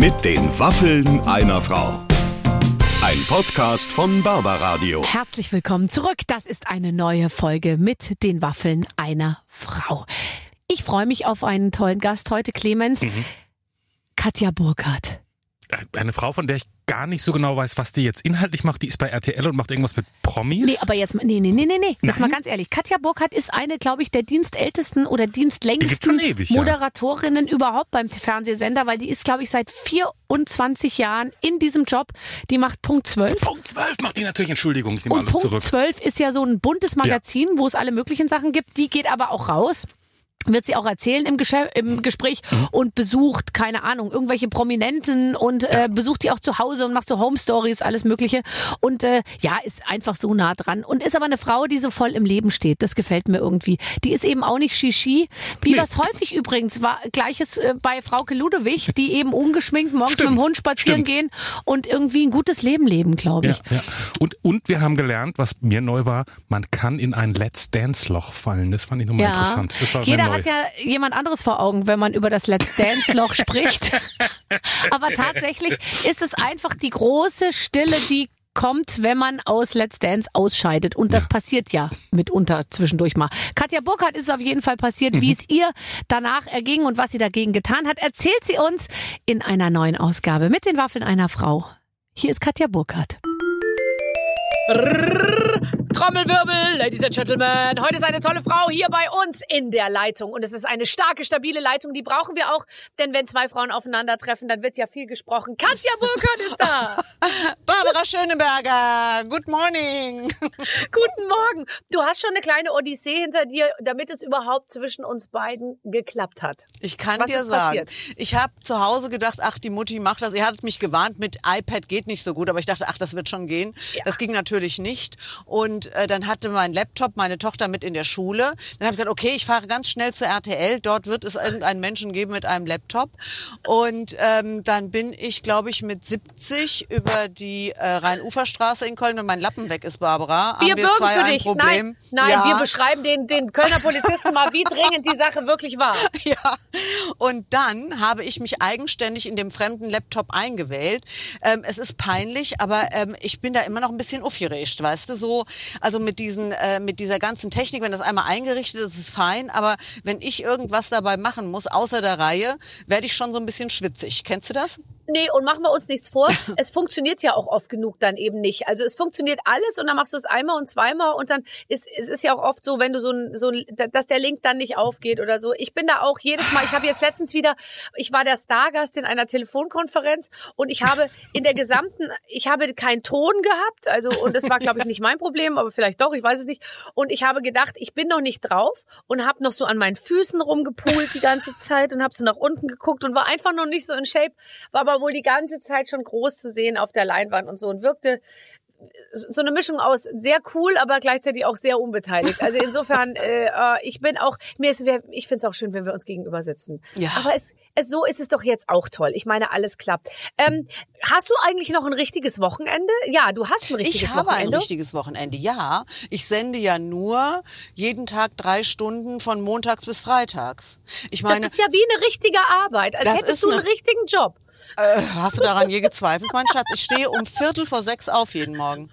Mit den Waffeln einer Frau. Ein Podcast von Barbaradio. Herzlich willkommen zurück. Das ist eine neue Folge mit den Waffeln einer Frau. Ich freue mich auf einen tollen Gast heute, Clemens. Katja Burkhardt. Eine Frau, von der ich gar nicht so genau weiß, was die jetzt inhaltlich macht. Die ist bei RTL und macht irgendwas mit Promis. Nee, aber jetzt, nee, nee, nee, nee, nee. Jetzt mal ganz ehrlich. Katja Burkhardt ist eine, glaube ich, der dienstältesten oder Die dienstlängsten ewig, ja. Moderatorinnen überhaupt beim Fernsehsender, weil die ist, glaube ich, seit 24 Jahren in diesem Job. Die macht Punkt 12. Punkt 12 macht die natürlich, Entschuldigung, ich nehme Und alles Punkt zurück. 12 ist ja so ein buntes Magazin, wo es alle möglichen Sachen gibt. Die geht aber auch raus. Wird sie auch erzählen im, Geschä im Gespräch Mhm. und besucht, keine Ahnung, irgendwelche Prominenten und äh, besucht die auch zu Hause und macht so Home Stories, alles Mögliche. Und äh, ja, ist einfach so nah dran. Und ist aber eine Frau, die so voll im Leben steht. Das gefällt mir irgendwie. Die ist eben auch nicht Shishi. Wie Nee. was häufig übrigens war, gleiches äh, bei Frauke Ludewig, die eben ungeschminkt morgens Stimmt, mit dem Hund spazieren stimmt. gehen und irgendwie ein gutes Leben leben, glaube Ja, ich. ja. Und, und wir haben gelernt, was mir neu war, man kann in ein Let's Dance Loch fallen. Das fand ich nochmal interessant. Das war Jeder neu. hat ja jemand anderes vor Augen, wenn man über das Let's Dance Loch spricht. Aber tatsächlich ist es einfach die große Stille, die kommt, wenn man aus Let's Dance ausscheidet. Und das passiert ja mitunter zwischendurch mal. Katja Burkhardt ist es auf jeden Fall passiert. Mhm. Wie es ihr danach erging und was sie dagegen getan hat, erzählt sie uns in einer neuen Ausgabe mit den Waffeln einer Frau. Hier ist Katja Burkhardt. Trommelwirbel, Ladies and Gentlemen. Heute ist eine tolle Frau hier bei uns in der Leitung. Und es ist eine starke, stabile Leitung. Die brauchen wir auch. Denn wenn zwei Frauen aufeinandertreffen, dann wird ja viel gesprochen. Katja Burkhardt ist da. Barbara Schöneberger, good morning. Guten Morgen. Du hast schon eine kleine Odyssee hinter dir, damit es überhaupt zwischen uns beiden geklappt hat. Ich kann Was dir sagen, passiert? ich habe zu Hause gedacht, ach, die Mutti macht das. Ihr hattet mich gewarnt, mit iPad geht nicht so gut, aber ich dachte, ach, das wird schon gehen. Das ging natürlich nicht. Und äh, dann hatte mein Laptop meine Tochter mit in der Schule. Dann habe ich gedacht, okay, ich fahre ganz schnell zur RTL. Dort wird es irgendeinen Menschen geben mit einem Laptop. Und ähm, dann bin ich, glaube ich, mit 70 über die äh, Rhein-Ufer-Straße in Köln, wenn mein Lappen weg ist, Barbara. Wir haben wir bürgen zwei für ein dich. Problem. Nein, nein, Ja. wir beschreiben den, den Kölner Polizisten mal, wie dringend die Sache wirklich war. Ja, und dann habe ich mich eigenständig in dem fremden Laptop eingewählt. Ähm, es ist peinlich, aber ähm, ich bin da immer noch ein bisschen aufgeregt, weißt du, so, also mit diesen, äh, mit dieser ganzen Technik, wenn das einmal eingerichtet ist, ist es fein, aber wenn ich irgendwas dabei machen muss, außer der Reihe, werde ich schon so ein bisschen schwitzig. Kennst du das? Nee, und machen wir uns nichts vor. Es funktioniert ja auch oft genug dann eben nicht. Also es funktioniert alles und dann machst du es einmal und zweimal und dann ist es ist ja auch oft so, wenn du so ein, so ein, dass der Link dann nicht aufgeht oder so. Ich bin da auch jedes Mal. Ich habe jetzt letztens wieder, ich war der Stargast in einer Telefonkonferenz und ich habe in der gesamten, ich habe keinen Ton gehabt. Also und das war glaube ich nicht mein Problem, aber vielleicht doch, ich weiß es nicht. Und ich habe gedacht, ich bin noch nicht drauf und habe noch so an meinen Füßen rumgepult die ganze Zeit und habe so nach unten geguckt und war einfach noch nicht so in Shape, war aber wohl die ganze Zeit schon groß zu sehen auf der Leinwand und so und wirkte so eine Mischung aus sehr cool, aber gleichzeitig auch sehr unbeteiligt. Also insofern, äh, äh, ich bin auch, mir ist, ich finde es auch schön, wenn wir uns gegenüber sitzen. Ja. Aber es, es, so ist es doch jetzt auch toll. Ich meine, alles klappt. Ähm, hast du eigentlich noch ein richtiges Wochenende? Ja, du hast ein richtiges ich habe Wochenende. ein richtiges Wochenende, ja. Ich sende ja nur jeden Tag drei Stunden von montags bis freitags. Ich das meine, ist ja wie eine richtige Arbeit, als Das hättest du einen eine- richtigen Job. Äh, hast du daran je gezweifelt, mein Schatz? Ich stehe um Viertel vor sechs auf jeden Morgen.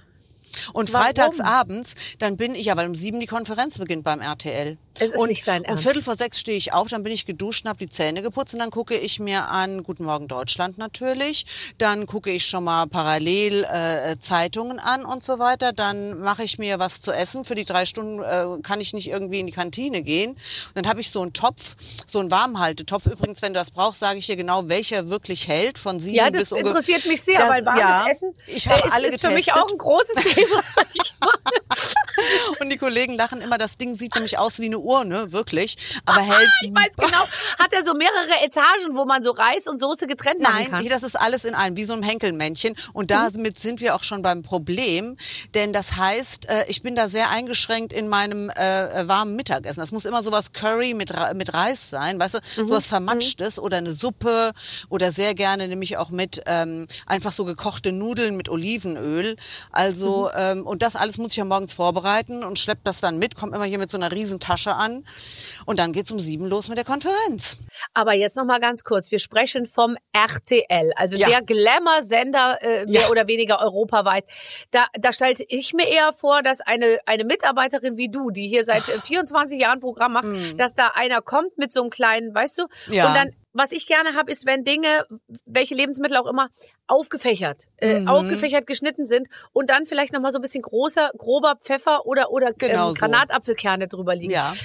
Und Warum? freitags abends, dann bin ich ja, weil um sieben die Konferenz beginnt beim RTL. Es ist und nicht dein um Ernst. Viertel vor sechs stehe ich auf, dann bin ich geduscht und habe die Zähne geputzt und dann gucke ich mir an Guten Morgen Deutschland natürlich. Dann gucke ich schon mal parallel äh, Zeitungen an und so weiter. Dann mache ich mir was zu essen. Für die drei Stunden äh, kann ich nicht irgendwie in die Kantine gehen. Und dann habe ich so einen Topf, so einen Warmhaltetopf. Übrigens, wenn du das brauchst, sage ich dir genau, welcher wirklich hält von sieben Ja, bis das unge- interessiert mich sehr, Ja, weil warmes ja. Essen Ich habe ist, alle ist für mich auch ein großes Thema, sag ich mal. Und die Kollegen lachen immer, das Ding sieht nämlich aus wie eine Urne, wirklich. Aber hält. Ich weiß genau. Hat er so mehrere Etagen, wo man so Reis und Soße getrennt machen Nein, kann? hier, das ist alles in einem, wie so ein Henkelmännchen. Und damit sind wir auch schon beim Problem. Denn das heißt, äh, ich bin da sehr eingeschränkt in meinem äh, warmen Mittagessen. Das muss immer sowas Curry mit, mit Reis sein, weißt du, sowas Vermatschtes oder eine Suppe oder sehr gerne nämlich auch mit ähm, einfach so gekochte Nudeln mit Olivenöl. Also, ähm, und das alles muss ich ja morgens vorbereiten. und schleppt das dann mit, kommt immer hier mit so einer riesen Tasche an und dann geht's um sieben los mit der Konferenz. Aber jetzt noch mal ganz kurz, wir sprechen vom RTL, also Ja. der Glamour-Sender äh, mehr Ja. oder weniger europaweit. Da, da stellte ich mir eher vor, dass eine, eine Mitarbeiterin wie du, die hier seit äh, 24 Jahren Programm macht, dass da einer kommt mit so einem kleinen, weißt du. Ja. und dann was ich gerne habe, ist, wenn Dinge, welche Lebensmittel auch immer, aufgefächert, äh, Mhm. aufgefächert geschnitten sind und dann vielleicht noch mal so ein bisschen großer, grober Pfeffer oder oder Genau ähm. Granatapfelkerne drüber liegen. Ja.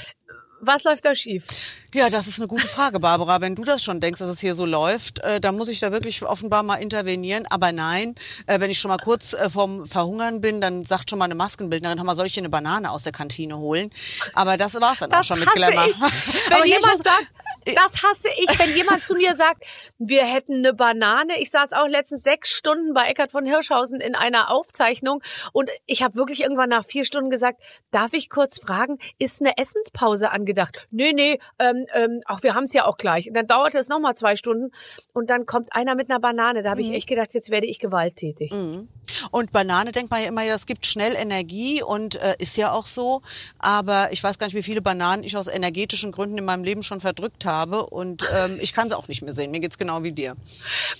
Was läuft da schief? Ja, das ist eine gute Frage, Barbara. Wenn du das schon denkst, dass es hier so läuft, äh, dann muss ich da wirklich offenbar mal intervenieren. Aber nein, äh, wenn ich schon mal kurz äh, vorm Verhungern bin, dann sagt schon mal eine Maskenbildnerin, hör mal, soll ich dir eine Banane aus der Kantine holen? Aber das war's dann auch Das schon mit Glamour. ich. Aber Wenn ich jemand muss- sagt, das hasse ich, wenn jemand zu mir sagt, wir hätten eine Banane. Ich saß auch letztens sechs Stunden bei Eckart von Hirschhausen in einer Aufzeichnung und ich habe wirklich irgendwann nach vier Stunden gesagt, darf ich kurz fragen, ist eine Essenspause angedacht? Nee, nee, ähm, ähm, ach, wir haben es ja auch gleich. Und dann dauerte es nochmal zwei Stunden und dann kommt einer mit einer Banane. Da habe ich echt gedacht, jetzt werde ich gewalttätig. Mhm. Und Banane denkt man ja immer, ja, das gibt schnell Energie und äh, ist ja auch so. Aber ich weiß gar nicht, wie viele Bananen ich aus energetischen Gründen in meinem Leben schon verdrückt habe. Und ähm, ich kann sie auch nicht mehr sehen. Mir geht's genau wie dir.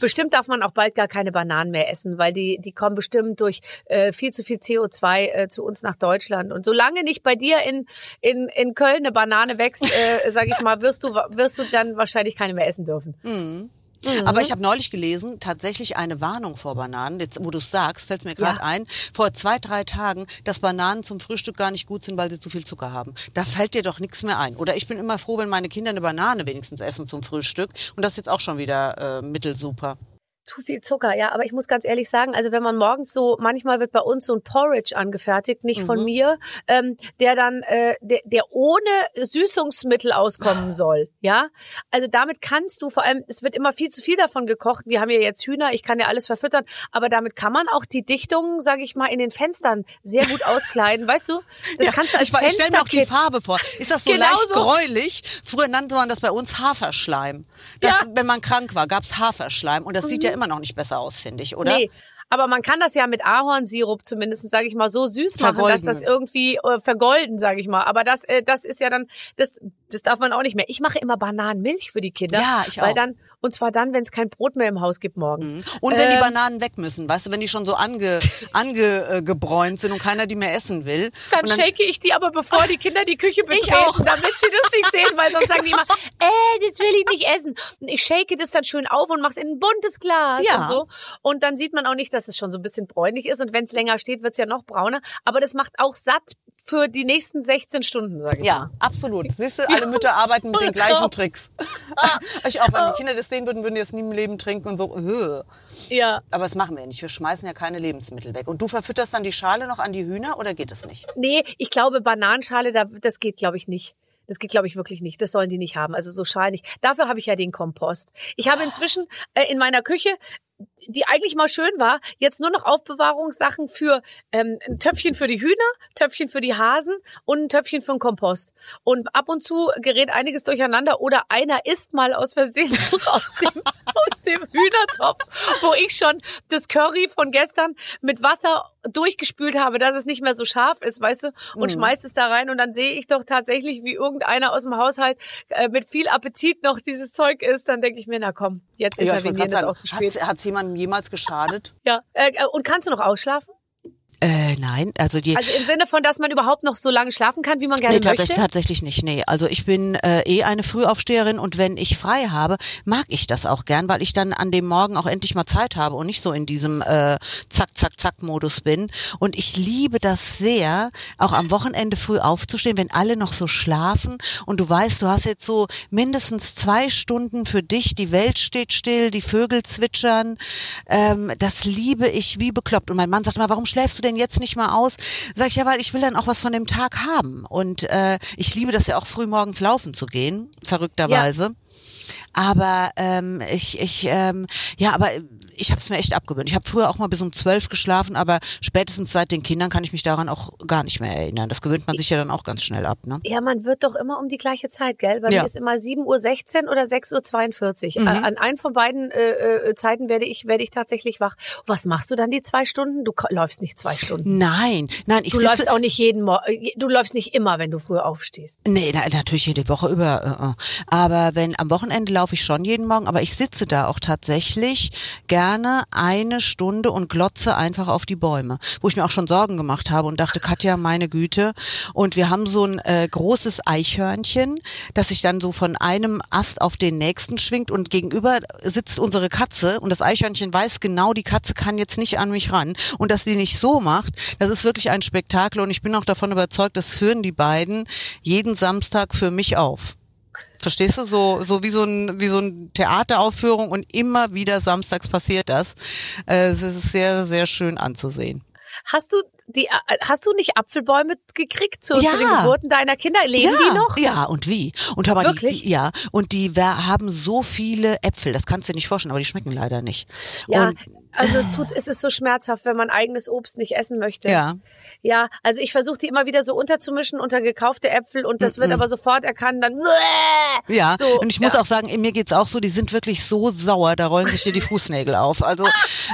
Bestimmt darf man auch bald gar keine Bananen mehr essen, weil die, die kommen bestimmt durch äh, viel zu viel CO2 äh, zu uns nach Deutschland. Und solange nicht bei dir in, in, in Köln eine Banane wächst, äh, sage ich mal, wirst du, wirst du dann wahrscheinlich keine mehr essen dürfen. Mhm. Mhm. Aber ich habe neulich gelesen, tatsächlich eine Warnung vor Bananen. Jetzt, wo du es sagst, fällt mir gerade Ja. ein, vor zwei, drei Tagen, dass Bananen zum Frühstück gar nicht gut sind, weil sie zu viel Zucker haben. Da fällt dir doch nichts mehr ein. Oder ich bin immer froh, wenn meine Kinder eine Banane wenigstens essen zum Frühstück. Und das ist jetzt auch schon wieder äh, mittelsuper. Zu viel Zucker, ja. Aber ich muss ganz ehrlich sagen, also wenn man morgens so, manchmal wird bei uns so ein Porridge angefertigt, nicht von Mhm. mir, ähm, der dann, äh, der, der ohne Süßungsmittel auskommen soll, ja. Also damit kannst du vor allem, es wird immer viel zu viel davon gekocht. Wir haben ja jetzt Hühner, ich kann ja alles verfüttern, aber damit kann man auch die Dichtung, sage ich mal, in den Fenstern sehr gut auskleiden, weißt du? Das Ja, kannst du als ich, ich stell mir auch die. Farbe vor. Ist das so Genau leicht so. gräulich? Früher nannte man das bei uns Haferschleim. Das, Ja. Mhm. Wenn man krank war, gab's Haferschleim. Und das sieht ja immer noch nicht besser aus, finde ich, oder? Nee. Aber man kann das ja mit Ahornsirup zumindest, sage ich mal, so süß machen, dass Vergolden. das irgendwie äh, vergolden, sage ich mal. Aber das, äh, das ist ja dann, das, das darf man auch nicht mehr. Ich mache immer Bananenmilch für die Kinder. Ja, ich Weil auch. dann, und zwar dann, wenn es kein Brot mehr im Haus gibt morgens. Mhm. Und wenn die Ähm, Bananen weg müssen, weißt du, wenn die schon so ange, angebräunt sind und keiner die mehr essen will. Dann, dann shake ich die aber, bevor die Kinder die Küche betreten, auch. damit sie das nicht sehen, weil sonst sagen die immer, äh, das will ich nicht essen. Und ich shake das dann schön auf und mach's in ein buntes Glas Ja. und so. Und dann sieht man auch nicht, dass es schon so ein bisschen bräunlich ist. Und wenn es länger steht, wird's ja noch brauner. Aber das macht auch satt für die nächsten 16 Stunden, sage ich. Ja, absolut. Siehst du, alle Mütter arbeiten mit den gleichen. Tricks. ich auch, wenn die Kinder das sehen würden, würden die das nie im Leben trinken und so. Äh. Ja. Aber das machen wir nicht. Wir schmeißen ja keine Lebensmittel weg. Und du verfütterst dann die Schale noch an die Hühner oder geht das nicht? Nee, ich glaube, Bananenschale, da, das geht, glaube ich, nicht. Das geht, glaube ich, wirklich nicht. Das sollen die nicht haben. Also so Schalen nicht. Dafür habe ich ja den Kompost. Ich habe inzwischen äh, in meiner Küche, die eigentlich mal schön war, jetzt nur noch Aufbewahrungssachen für ähm, ein Töpfchen für die Hühner, Töpfchen für die Hasen und ein Töpfchen für den Kompost. Und ab und zu gerät einiges durcheinander oder einer isst mal aus Versehen aus dem, aus dem Hühnertopf, wo ich schon das Curry von gestern mit Wasser durchgespült habe, dass es nicht mehr so scharf ist, weißt du, und Mhm. schmeißt es da rein und dann sehe ich doch tatsächlich, wie irgendeiner aus dem Haushalt äh, mit viel Appetit noch dieses Zeug isst, dann denke ich mir, na komm, jetzt wollte intervenieren gerade ist auch zu spät. Hat es jemandem jemals geschadet? Ja, äh, äh, und kannst du noch ausschlafen? Äh, nein, also die. Also im Sinne von, dass man überhaupt noch so lange schlafen kann, wie man gerne Nee, tatsächlich, möchte? tatsächlich nicht. Nee, also ich bin äh, eh eine Frühaufsteherin und wenn ich frei habe, mag ich das auch gern, weil ich dann an dem Morgen auch endlich mal Zeit habe und nicht so in diesem äh, Zack, Zack, Zack-Modus bin. Und ich liebe das sehr, auch am Wochenende früh aufzustehen, wenn alle noch so schlafen und du weißt, du hast jetzt so mindestens zwei Stunden für dich, die Welt steht still, die Vögel zwitschern. Ähm, das liebe ich wie bekloppt. Und mein Mann sagt mal, warum schläfst du denn jetzt nicht mal aus? Sag ich, ja, weil ich will dann auch was von dem Tag haben. Und äh, ich liebe das ja auch früh morgens laufen zu gehen, verrückterweise. Aber ähm, ich, ich, ähm, ja, aber ich habe es mir echt abgewöhnt. Ich habe früher auch mal bis um zwölf geschlafen, aber spätestens seit den Kindern kann ich mich daran auch gar nicht mehr erinnern. Das gewöhnt man sich ja dann auch ganz schnell ab, ne? Ja, man wird doch immer um die gleiche Zeit, gell? Bei Ja. mir ist immer 7.16 Uhr oder 6.42 Uhr. Mhm. An einem von beiden äh, äh, Zeiten werde ich, werde ich tatsächlich wach. Was machst du dann die zwei Stunden? Du läufst nicht zwei Stunden. Nein, nein, ich Du läufst auch nicht jeden Mor äh, du läufst nicht immer, wenn du früh aufstehst. Nee, na, natürlich jede Woche über. Äh, äh. Aber wenn am Wochenende laufe ich schon jeden Morgen, aber ich sitze da auch tatsächlich gerne eine Stunde und glotze einfach auf die Bäume, wo ich mir auch schon Sorgen gemacht habe und dachte, Katja, meine Güte. Und wir haben so ein äh, großes Eichhörnchen, das sich dann so von einem Ast auf den nächsten schwingt und gegenüber sitzt unsere Katze und das Eichhörnchen weiß genau, die Katze kann jetzt nicht an mich ran und dass sie nicht so macht, das ist wirklich ein Spektakel und ich bin auch davon überzeugt, das führen die beiden jeden Samstag für mich auf. Verstehst du? So, so wie so ein, wie so ein Theateraufführung und immer wieder samstags passiert das. Äh, es ist sehr, sehr schön anzusehen. Hast du die äh, hast du nicht Apfelbäume gekriegt zu, Ja. zu den Geburten deiner Kinder? Leben ja, die noch? Ja, und wie? Und hör mal, die, Wirklich? die, ja, und die wer- haben so viele Äpfel, das kannst du dir nicht vorstellen, aber die schmecken leider nicht. Ja, Und, also es tut, es ist so schmerzhaft, wenn man eigenes Obst nicht essen möchte. ja. Ja, also ich versuche die immer wieder so unterzumischen unter gekaufte Äpfel und das wird Mhm. aber sofort erkannt, dann Ja, So, und ich muss ja. auch sagen, mir geht's auch so, die sind wirklich so sauer, da rollen sich dir die Fußnägel auf. Also,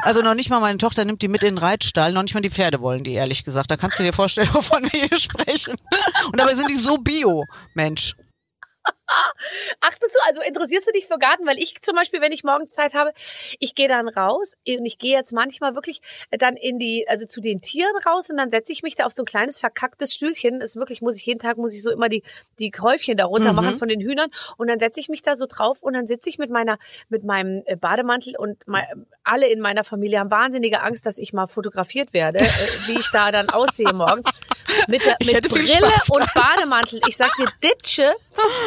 also noch nicht mal meine Tochter nimmt die mit in den Reitstall, noch nicht mal die Pferde wollen die, ehrlich gesagt. Da kannst du dir vorstellen, wovon wir hier sprechen. Und dabei sind die so bio, Mensch. Achtest du, also interessierst du dich für Garten? Weil ich zum Beispiel, wenn ich morgens Zeit habe, ich gehe dann raus und ich gehe jetzt manchmal wirklich dann in die, also zu den Tieren raus und dann setze ich mich da auf so ein kleines verkacktes Stühlchen. Ist wirklich, muss ich jeden Tag, muss ich so immer die, die Häufchen da runter Mhm. machen von den Hühnern und dann setze ich mich da so drauf und dann sitze ich mit meiner, mit meinem äh, Bademantel und mei- alle in meiner Familie haben wahnsinnige Angst, dass ich mal fotografiert werde, äh, wie ich da dann aussehe morgens. Mit, der, mit Brille und Bademantel. Ich sag dir, Ditsche,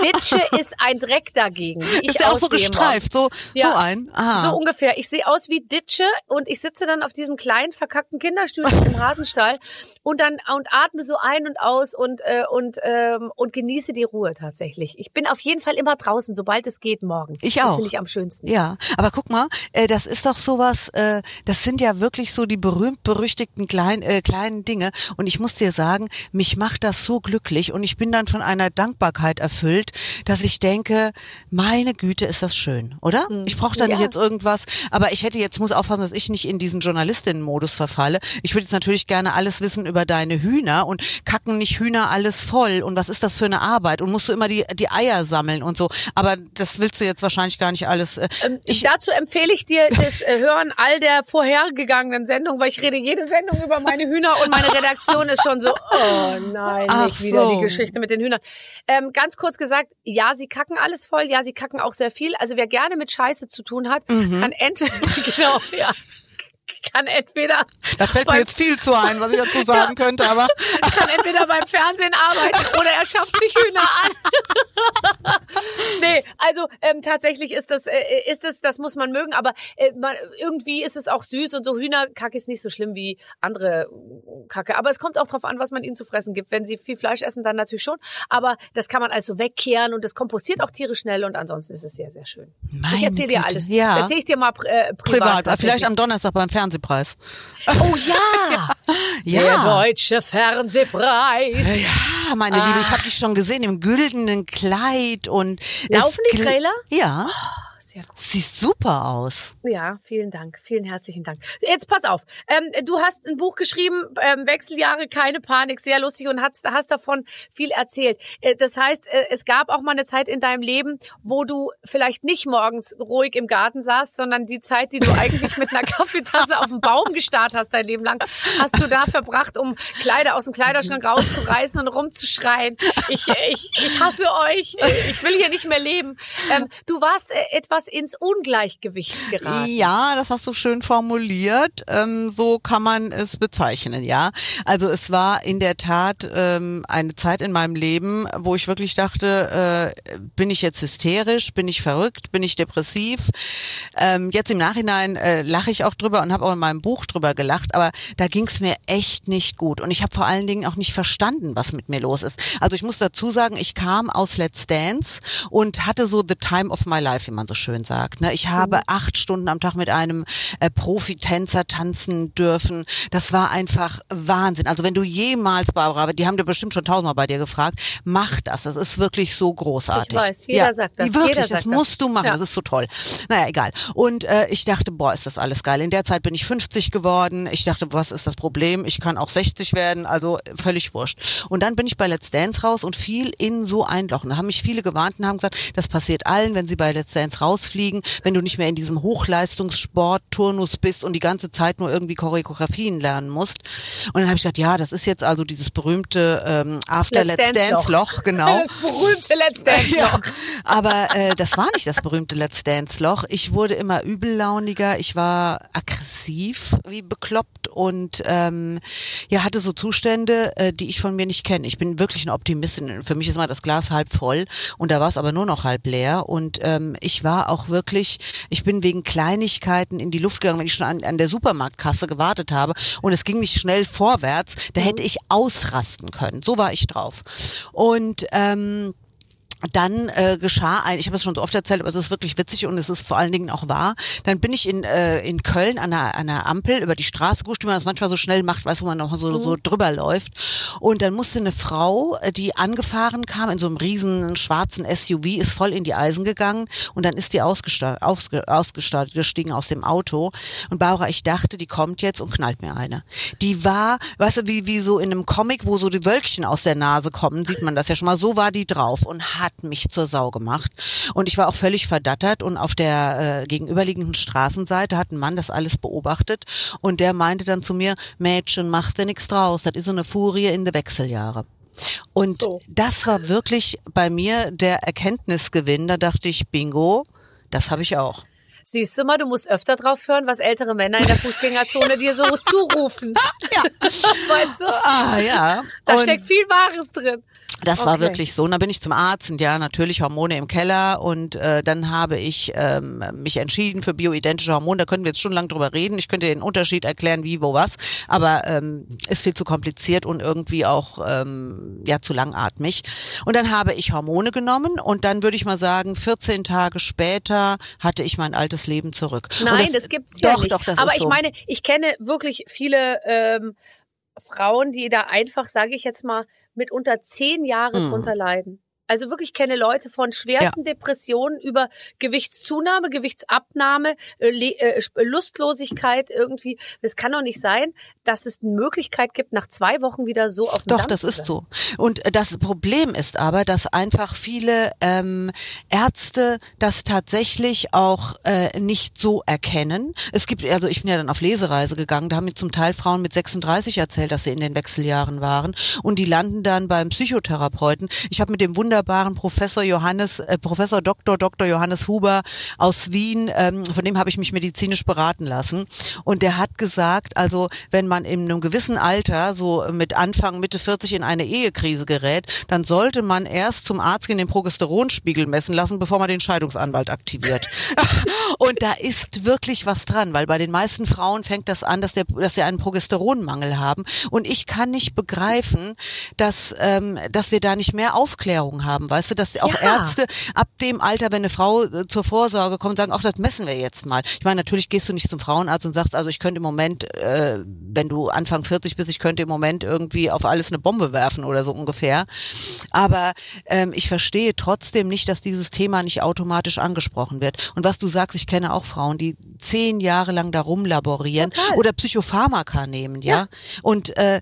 Ditsche ist ein Dreck dagegen, wie ich Ist auch so gestreift, so, Ja. so ein? Aha. so ungefähr. Ich sehe aus wie Ditsche und ich sitze dann auf diesem kleinen verkackten Kinderstühlchen im Rasenstall und dann und atme so ein und aus und äh, und ähm, und genieße die Ruhe tatsächlich. Ich bin auf jeden Fall immer draußen, sobald es geht morgens. Ich Das auch. finde ich am schönsten. Ja, aber guck mal, äh, das ist doch sowas, äh, das sind ja wirklich so die berühmt-berüchtigten klein, äh, kleinen Dinge. Und ich muss dir sagen, mich macht das so glücklich und ich bin dann von einer Dankbarkeit erfüllt, dass ich denke, meine Güte, ist das schön, oder? Hm. Ich brauche da nicht Ja. jetzt irgendwas, aber ich hätte jetzt, muss aufpassen, dass ich nicht in diesen Journalistinnen-Modus verfalle. Ich würde jetzt natürlich gerne alles wissen über deine Hühner und kacken nicht Hühner alles voll und was ist das für eine Arbeit und musst du immer die, die Eier sammeln und so. Aber das willst du jetzt wahrscheinlich gar nicht alles. Äh, Ähm, ich, dazu empfehle ich dir das äh, Hören all der vorhergegangenen Sendungen, weil ich rede jede Sendung über meine Hühner und meine Redaktion ist schon so, oh nein, Ach nicht wieder so. die Geschichte mit den Hühnern. Ähm, ganz kurz gesagt, ja, sie kacken alles voll, ja, sie kacken auch sehr viel. Also wer gerne mit Scheiße zu tun hat, Mhm. kann entweder, genau, ja, kann entweder Da fällt mir jetzt viel zu ein, was ich dazu sagen könnte, aber kann entweder beim Fernsehen arbeiten oder er schafft sich Hühner an. nee, also ähm, tatsächlich ist das, äh, ist das, das muss man mögen, aber äh, man, irgendwie ist es auch süß und so Hühnerkacke ist nicht so schlimm wie andere Kacke. Aber es kommt auch drauf an, was man ihnen zu fressen gibt. Wenn sie viel Fleisch essen, dann natürlich schon. Aber das kann man also wegkehren und das kompostiert auch Tiere schnell und ansonsten ist es sehr, sehr schön. ich Meine erzähle dir alles. Das Ja, erzähle ich dir mal äh, privat. privat. Vielleicht am Donnerstag beim Fernsehpreis. Oh ja! Der Ja. deutsche Fernsehpreis. Ja, meine Liebe, ich habe dich schon gesehen im güldenen Kleid und Laufen die Trailer? Ja, Sehr gut. sieht super aus. Ja, vielen Dank. Vielen herzlichen Dank. Jetzt pass auf. Ähm, du hast ein Buch geschrieben, ähm, Wechseljahre, keine Panik, sehr lustig und hast, hast davon viel erzählt. Äh, das heißt, äh, es gab auch mal eine Zeit in deinem Leben, wo du vielleicht nicht morgens ruhig im Garten saßt, sondern die Zeit, die du eigentlich mit einer Kaffeetasse auf dem Baum gestarrt hast dein Leben lang, hast du da verbracht, um Kleider aus dem Kleiderschrank rauszureißen und rumzuschreien. Ich, äh, ich, ich hasse euch. Äh, Ich will hier nicht mehr leben. Ähm, du warst äh, etwas etwas ins Ungleichgewicht geraten. Ja, das hast du schön formuliert. Ähm, so kann man es bezeichnen, ja. Also es war in der Tat ähm, eine Zeit in meinem Leben, wo ich wirklich dachte, äh, bin ich jetzt hysterisch, bin ich verrückt, bin ich depressiv? Ähm, jetzt im Nachhinein äh, lache ich auch drüber und habe auch in meinem Buch drüber gelacht, aber da ging es mir echt nicht gut. Und ich habe vor allen Dingen auch nicht verstanden, was mit mir los ist. Also ich muss dazu sagen, ich kam aus Let's Dance und hatte so the time of my life, wie man so schön sagt. Ne? Ich habe mhm. acht Stunden am Tag mit einem äh, Profitänzer tanzen dürfen. Das war einfach Wahnsinn. Also wenn du jemals, Barbara, die haben dir bestimmt schon tausendmal bei dir gefragt, mach das. Das ist wirklich so großartig. Ich weiß, jeder ja, sagt das. Wirklich, jeder das musst das. du machen. Ja. Das ist so toll. Naja, egal. Und äh, ich dachte, boah, ist das alles geil. In der Zeit bin ich 50 geworden. Ich dachte, was ist das Problem? Ich kann auch 60 werden, also völlig wurscht. Und dann bin ich bei Let's Dance raus und fiel in so ein Loch. Und da haben mich viele gewarnt und haben gesagt, das passiert allen, wenn sie bei Let's Dance rausfliegen, wenn du nicht mehr in diesem Hochleistungssport-Turnus bist und die ganze Zeit nur irgendwie Choreografien lernen musst. Und dann habe ich gedacht, ja, das ist jetzt also dieses berühmte ähm, After Let's, Let's Dance, Dance Loch, genau. Das berühmte Let's Dance Loch. Ja, aber äh, das war nicht das berühmte Let's Dance Loch. Ich wurde immer übellauniger, ich war aggressiv wie bekloppt und ähm, ja hatte so Zustände, äh, die ich von mir nicht kenne. Ich bin wirklich eine Optimistin. Für mich ist mal das Glas halb voll und da war es aber nur noch halb leer und ähm, ich war auch wirklich, ich bin wegen Kleinigkeiten in die Luft gegangen, wenn ich schon an, an der Supermarktkasse gewartet habe und es ging nicht schnell vorwärts, da mhm. hätte ich ausrasten können. So war ich drauf. Und ähm, dann äh, geschah ein, ich habe es schon so oft erzählt, aber es ist wirklich witzig und es ist vor allen Dingen auch wahr. Dann bin ich in, äh, in Köln an einer, an einer Ampel über die Straße gerutscht, wie man das manchmal so schnell macht, weiß wo man noch so, mhm. so drüber läuft. Und dann musste eine Frau, äh, die angefahren kam in so einem riesen schwarzen SUV, ist voll in die Eisen gegangen und dann ist die ausgestartet, ausge, ausgestartet gestiegen aus dem Auto. Und Barbara, ich dachte, die kommt jetzt und knallt mir eine. Die war, weißt du, wie, wie so in einem Comic, wo so die Wölkchen aus der Nase kommen, sieht man das ja schon mal. So war die drauf und hat hat mich zur Sau gemacht. Und ich war auch völlig verdattert und auf der äh, gegenüberliegenden Straßenseite hat ein Mann das alles beobachtet und der meinte dann zu mir, Mädchen, machst dir nichts draus, das ist so eine Furie in de Wechseljahre. Und so. das war wirklich bei mir der Erkenntnisgewinn. Da dachte ich, bingo, das habe ich auch. Siehst du mal, du musst öfter drauf hören, was ältere Männer in der Fußgängerzone dir so zurufen. ja. Weißt du? Ah, ja. Da und steckt viel Wahres drin. Das okay. war wirklich so. Und dann bin ich zum Arzt und ja, natürlich Hormone im Keller. Und äh, dann habe ich ähm, mich entschieden für bioidentische Hormone. Da können wir jetzt schon lange drüber reden. Ich könnte den Unterschied erklären, wie, wo, was. Aber ähm, ist viel zu kompliziert und irgendwie auch ähm, ja zu langatmig. Und dann habe ich Hormone genommen und dann würde ich mal sagen, 14 Tage später hatte ich mein altes Leben zurück. Nein, das, das gibt's ja nicht. Doch, das Aber ist ich so. meine, ich kenne wirklich viele ähm, Frauen, die da einfach, sage ich jetzt mal, mitunter zehn Jahre mhm. drunter leiden. Also wirklich kenne Leute von schwersten ja. Depressionen über Gewichtszunahme, Gewichtsabnahme, äh, äh Lustlosigkeit irgendwie. Es kann doch nicht sein, dass es eine Möglichkeit gibt, nach zwei Wochen wieder so auf dem Doch, Damm das ist so. Und äh, das Problem ist aber, dass einfach viele ähm, Ärzte das tatsächlich auch äh, nicht so erkennen. Es gibt, also ich bin ja dann auf Lesereise gegangen, da haben mir zum Teil Frauen mit 36 erzählt, dass sie in den Wechseljahren waren und die landen dann beim Psychotherapeuten. Ich habe mit dem Wunder wunderbaren Professor Johannes, äh, Professor Dr. Dr. Johannes Huber aus Wien, ähm, von dem habe ich mich medizinisch beraten lassen. Und der hat gesagt, also wenn man in einem gewissen Alter, so mit Anfang, Mitte 40 in eine Ehekrise gerät, dann sollte man erst zum Arzt gehen, den Progesteronspiegel messen lassen, bevor man den Scheidungsanwalt aktiviert. und da ist wirklich was dran, weil bei den meisten Frauen fängt das an, dass, der, dass sie einen Progesteronmangel haben. Und ich kann nicht begreifen, dass, ähm, dass wir da nicht mehr Aufklärung haben haben. Weißt du, dass auch ja. Ärzte ab dem Alter, wenn eine Frau äh, zur Vorsorge kommt, sagen, ach, das messen wir jetzt mal. Ich meine, natürlich gehst du nicht zum Frauenarzt und sagst, also ich könnte im Moment, äh, wenn du Anfang 40 bist, ich könnte im Moment irgendwie auf alles eine Bombe werfen oder so ungefähr. Aber ähm, ich verstehe trotzdem nicht, dass dieses Thema nicht automatisch angesprochen wird. Und was du sagst, ich kenne auch Frauen, die zehn Jahre lang da rumlaborieren Total. oder Psychopharmaka nehmen, ja. ja. Und äh,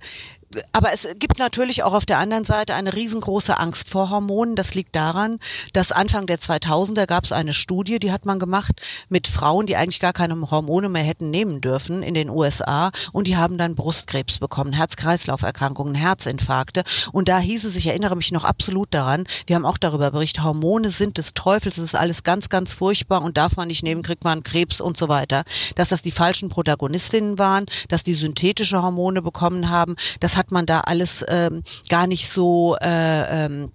aber es gibt natürlich auch auf der anderen Seite eine riesengroße Angst vor Hormonen. Das liegt daran, dass Anfang der 2000er gab es eine Studie, die hat man gemacht mit Frauen, die eigentlich gar keine Hormone mehr hätten nehmen dürfen in den USA und die haben dann Brustkrebs bekommen, Herz-Kreislauf-Erkrankungen, Herzinfarkte und da hieß es, ich erinnere mich noch absolut daran, wir haben auch darüber berichtet, Hormone sind des Teufels, es ist alles ganz, ganz furchtbar und darf man nicht nehmen, kriegt man Krebs und so weiter. Dass das die falschen Protagonistinnen waren, dass die synthetische Hormone bekommen haben, das hat man da alles ähm, gar nicht so äh, ähm,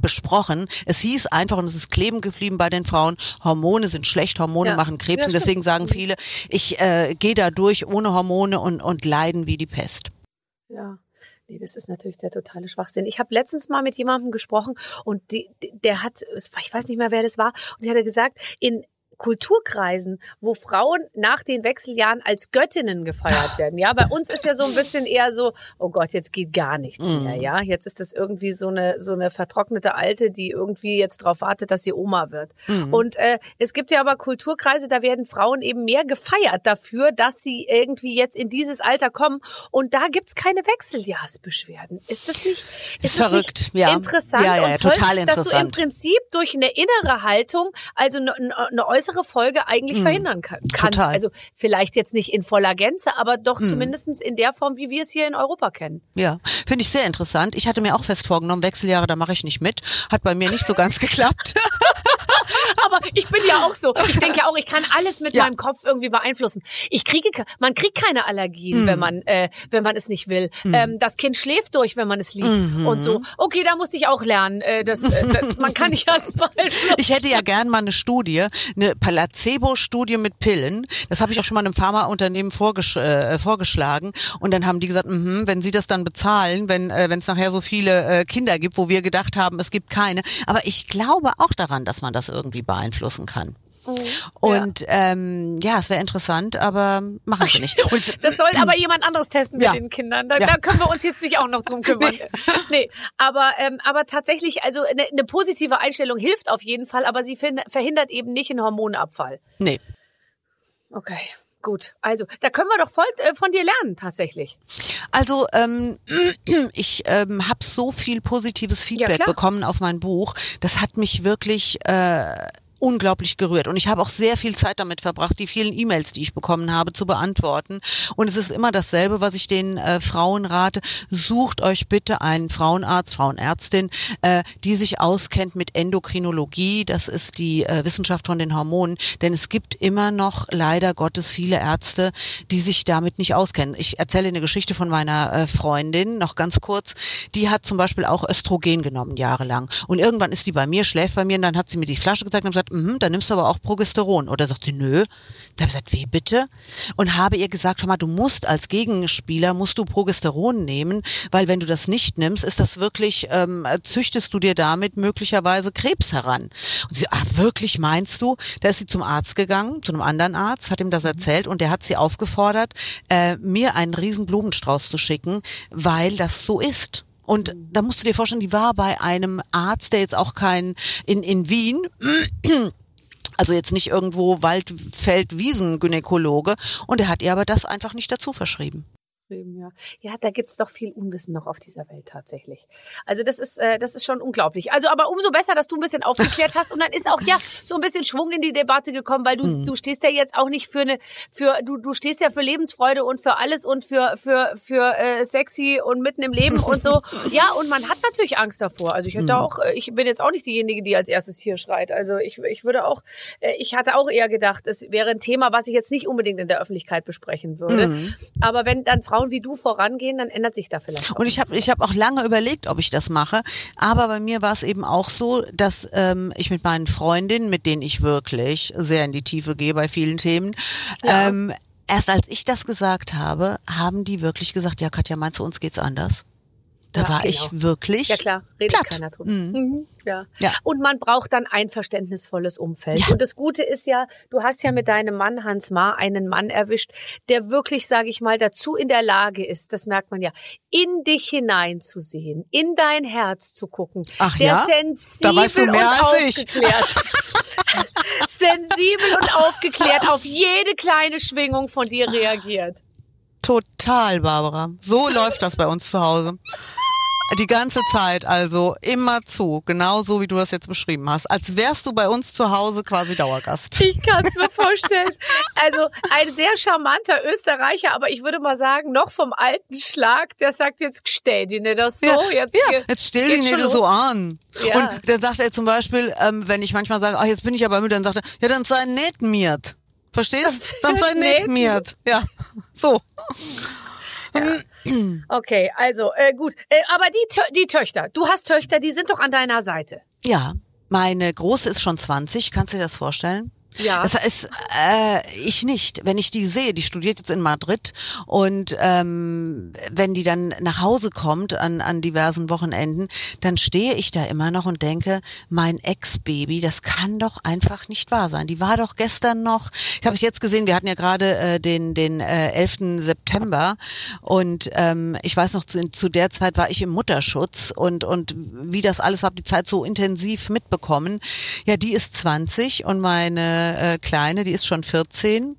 besprochen. Es hieß einfach und es ist kleben geblieben bei den Frauen, Hormone sind schlecht, Hormone ja. machen Krebs ja, und deswegen sagen viele, ich äh, gehe da durch ohne Hormone und, und leiden wie die Pest. Ja. Nee, das ist natürlich der totale Schwachsinn. Ich habe letztens mal mit jemandem gesprochen und die, der hat, ich weiß nicht mehr, wer das war, und der hat gesagt, in Kulturkreisen, wo Frauen nach den Wechseljahren als Göttinnen gefeiert werden. Ja, bei uns ist ja so ein bisschen eher so, oh Gott, jetzt geht gar nichts mm. mehr. Ja, jetzt ist das irgendwie so eine so eine vertrocknete Alte, die irgendwie jetzt darauf wartet, dass sie Oma wird. Mm. Und äh, es gibt ja aber Kulturkreise, da werden Frauen eben mehr gefeiert dafür, dass sie irgendwie jetzt in dieses Alter kommen. Und da gibt's keine Wechseljahrsbeschwerden. Ist das nicht? Ist, verrückt, ja. Interessant ja, ja, und toll, total interessant. dass du im Prinzip durch eine innere Haltung, also eine, eine äußere größere Folge eigentlich mhm. verhindern kann, kannst. Total. Also vielleicht jetzt nicht in voller Gänze, aber doch mhm. zumindestens in der Form, wie wir es hier in Europa kennen. Ja, finde ich sehr interessant. Ich hatte mir auch fest vorgenommen, Wechseljahre, da mache ich nicht mit. Hat bei mir nicht so ganz geklappt. Aber ich bin ja auch so. Ich denke ja auch, ich kann alles mit ja. meinem Kopf irgendwie beeinflussen. Ich kriege, man kriegt keine Allergien, mm. wenn man, äh, wenn man es nicht will. Mm. Ähm, das Kind schläft durch, wenn man es liebt mm -hmm. und so. Okay, da musste ich auch lernen. Äh, das, äh, das, man kann nicht alles beeinflussen. Ich hätte ja gern mal eine Studie, eine Placebo-Studie mit Pillen. Das habe ich auch schon mal einem Pharmaunternehmen vorgesch äh, vorgeschlagen. Und dann haben die gesagt, mh, wenn sie das dann bezahlen, wenn äh, es nachher so viele äh, Kinder gibt, wo wir gedacht haben, es gibt keine. Aber ich glaube auch daran, dass man das irgendwie beeinflussen kann. Mhm. Und ja, ähm, ja es wäre interessant, aber machen sie nicht. Und, das soll aber jemand anderes testen mit ja. den Kindern. Da, ja. da, können wir uns jetzt nicht auch noch drum kümmern. Nee, nee aber, ähm, aber tatsächlich, also eine, eine positive Einstellung hilft auf jeden Fall, aber sie verhindert eben nicht einen Hormonabfall. Nee. Okay. Gut, also da können wir doch voll äh, von dir lernen tatsächlich. Also ähm, ich ähm, habe so viel positives Feedback ja, bekommen auf mein Buch. Das hat mich wirklich äh, unglaublich gerührt. Und ich habe auch sehr viel Zeit damit verbracht, die vielen E-Mails, die ich bekommen habe, zu beantworten. Und es ist immer dasselbe, was ich den äh, Frauen rate. Sucht euch bitte einen Frauenarzt, Frauenärztin, äh, die sich auskennt mit Endokrinologie. Das ist die äh, Wissenschaft von den Hormonen. Denn es gibt immer noch leider Gottes viele Ärzte, die sich damit nicht auskennen. Ich erzähle eine Geschichte von meiner äh, Freundin, noch ganz kurz. Die hat zum Beispiel auch Östrogen genommen, jahrelang. Und irgendwann ist die bei mir, schläft bei mir und dann hat sie mir die Flasche gezeigt und gesagt, mhm, dann nimmst du aber auch Progesteron. Oder sagt sie, nö. Da habe ich gesagt, wie bitte? Und habe ihr gesagt, hör mal, du musst als Gegenspieler, musst du Progesteron nehmen, weil wenn du das nicht nimmst, ist das wirklich, ähm, züchtest du dir damit möglicherweise Krebs heran. Und sie, ah, wirklich meinst du? Da ist sie zum Arzt gegangen, zu einem anderen Arzt, hat ihm das erzählt und der hat sie aufgefordert, äh, mir einen riesen Blumenstrauß zu schicken, weil das so ist. Und da musst du dir vorstellen, die war bei einem Arzt, der jetzt auch kein, in, in Wien, also jetzt nicht irgendwo Waldfeld, Wiesen Gynäkologe und er hat ihr aber das einfach nicht dazu verschrieben geschrieben, ja. Ja, da gibt's doch viel Unwissen noch auf dieser Welt tatsächlich. Also das ist, äh, das ist schon unglaublich. Also aber umso besser, dass du ein bisschen aufgeklärt hast und dann ist auch ja so ein bisschen Schwung in die Debatte gekommen, weil du, mhm. du stehst ja jetzt auch nicht für eine, für du, du stehst ja für Lebensfreude und für alles und für für für äh, sexy und mitten im Leben und so. Ja, und man hat natürlich Angst davor. Also ich hätte mhm. auch, äh, ich bin jetzt auch nicht diejenige, die als erstes hier schreit. Also ich, ich würde auch, äh, ich hatte auch eher gedacht, es wäre ein Thema, was ich jetzt nicht unbedingt in der Öffentlichkeit besprechen würde. Mhm. Aber wenn dann Frauen Frauen wie du vorangehen, dann ändert sich da vielleicht. Und ich habe ich habe auch lange überlegt, ob ich das mache, aber bei mir war es eben auch so, dass ähm, ich mit meinen Freundinnen, mit denen ich wirklich sehr in die Tiefe gehe bei vielen Themen, ja. ähm, erst als ich das gesagt habe, haben die wirklich gesagt, ja Katja, meinst du, uns geht's anders? Da ja, war genau. ich wirklich. Ja klar, redet platt. keiner drüber. Mhm. Mhm, ja. ja. Und man braucht dann ein verständnisvolles Umfeld. Ja. Und das Gute ist ja, du hast ja mit deinem Mann Hans Ma einen Mann erwischt, der wirklich, sage ich mal, dazu in der Lage ist, das merkt man ja, in dich hineinzusehen, in dein Herz zu gucken. Ach der ja? sensibel da weißt du mehr und als aufgeklärt. sensibel und aufgeklärt auf jede kleine Schwingung von dir reagiert. Total, Barbara. So läuft das bei uns zu Hause. Die ganze Zeit, also immer zu, genau so wie du das jetzt beschrieben hast. Als wärst du bei uns zu Hause quasi Dauergast. Ich kann es mir vorstellen. Also ein sehr charmanter Österreicher, aber ich würde mal sagen, noch vom alten Schlag, der sagt jetzt, stell dir nicht das so. Ja, jetzt, ja, jetzt stell dich nicht so an. Ja. Und dann sagt er zum Beispiel, ähm, wenn ich manchmal sage, ach, jetzt bin ich aber müde, dann sagt er, ja, dann sei nett miert. Verstehst? Dann sei nett miert. Ja, so. Okay, also äh, gut. Äh, aber die, Tö die Töchter, du hast Töchter, die sind doch an deiner Seite. Ja, meine Große ist schon 20, kannst du dir das vorstellen? Ja. Das heißt, äh, ich nicht. Wenn ich die sehe, die studiert jetzt in Madrid und ähm, wenn die dann nach Hause kommt an, an diversen Wochenenden, dann stehe ich da immer noch und denke, mein Ex-Baby, das kann doch einfach nicht wahr sein. Die war doch gestern noch, ich habe es jetzt gesehen, wir hatten ja gerade äh, den, den äh, 11. September und ähm, ich weiß noch, zu, zu der Zeit war ich im Mutterschutz und, und wie das alles, habe die Zeit so intensiv mitbekommen. Ja, die ist 20 und meine äh, Kleine, die ist schon 14.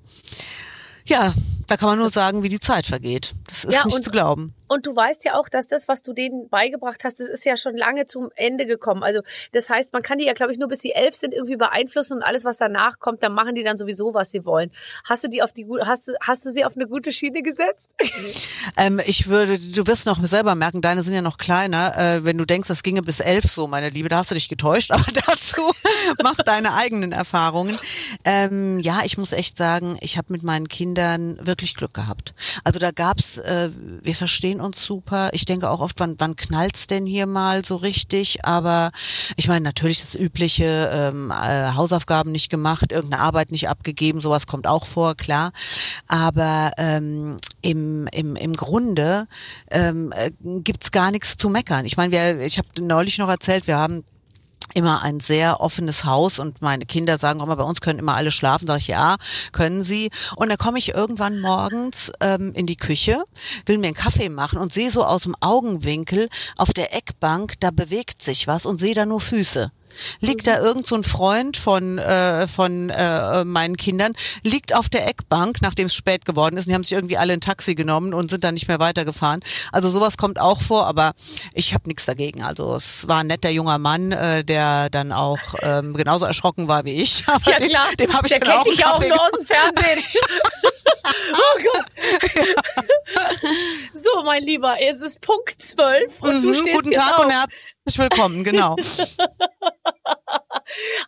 Ja, da kann man nur sagen, wie die Zeit vergeht. Das ist Ja, nicht und- zu glauben. Und du weißt ja auch, dass das, was du denen beigebracht hast, das ist ja schon lange zum Ende gekommen. Also das heißt, man kann die ja, glaube ich, nur bis sie elf sind irgendwie beeinflussen und alles, was danach kommt, dann machen die dann sowieso, was sie wollen. Hast du die auf die hast du, hast du sie auf eine gute Schiene gesetzt? Ähm, ich würde, du wirst noch selber merken, deine sind ja noch kleiner. Äh, wenn du denkst, das ginge bis elf so, meine Liebe, da hast du dich getäuscht. Aber dazu mach deine eigenen Erfahrungen. Ähm, ja, ich muss echt sagen, ich habe mit meinen Kindern wirklich Glück gehabt. Also da gab's, äh, wir verstehen uns super. Ich denke auch oft, wann, wann knallt's denn hier mal so richtig? Aber ich meine, natürlich das übliche, ähm, äh, Hausaufgaben nicht gemacht, irgendeine Arbeit nicht abgegeben, sowas kommt auch vor, klar. Aber ähm, im, im, im Grunde ähm, äh, gibt's gar nichts zu meckern. Ich meine, wir, ich habe neulich noch erzählt, wir haben immer ein sehr offenes Haus und meine Kinder sagen auch immer, bei uns können immer alle schlafen. Sag ich, ja, können sie. Und dann komme ich irgendwann morgens ähm, in die Küche, will mir einen Kaffee machen und sehe so aus dem Augenwinkel auf der Eckbank, da bewegt sich was und sehe da nur Füße. Liegt da irgend so ein Freund von äh, von äh, meinen Kindern, liegt auf der Eckbank, nachdem es spät geworden ist, und die haben sich irgendwie alle ein Taxi genommen und sind dann nicht mehr weitergefahren. Also sowas kommt auch vor, aber ich habe nichts dagegen. Also es war ein netter junger Mann, äh, der dann auch ähm, genauso erschrocken war wie ich. Aber Ja dem, klar, dem habe ich der kennt auch dich ja auch nur aus dem Fernsehen. oh Gott. so, mein Lieber, es ist Punkt 12 und du Mhm, stehst Guten jetzt Tag auf. und herzlich willkommen, genau.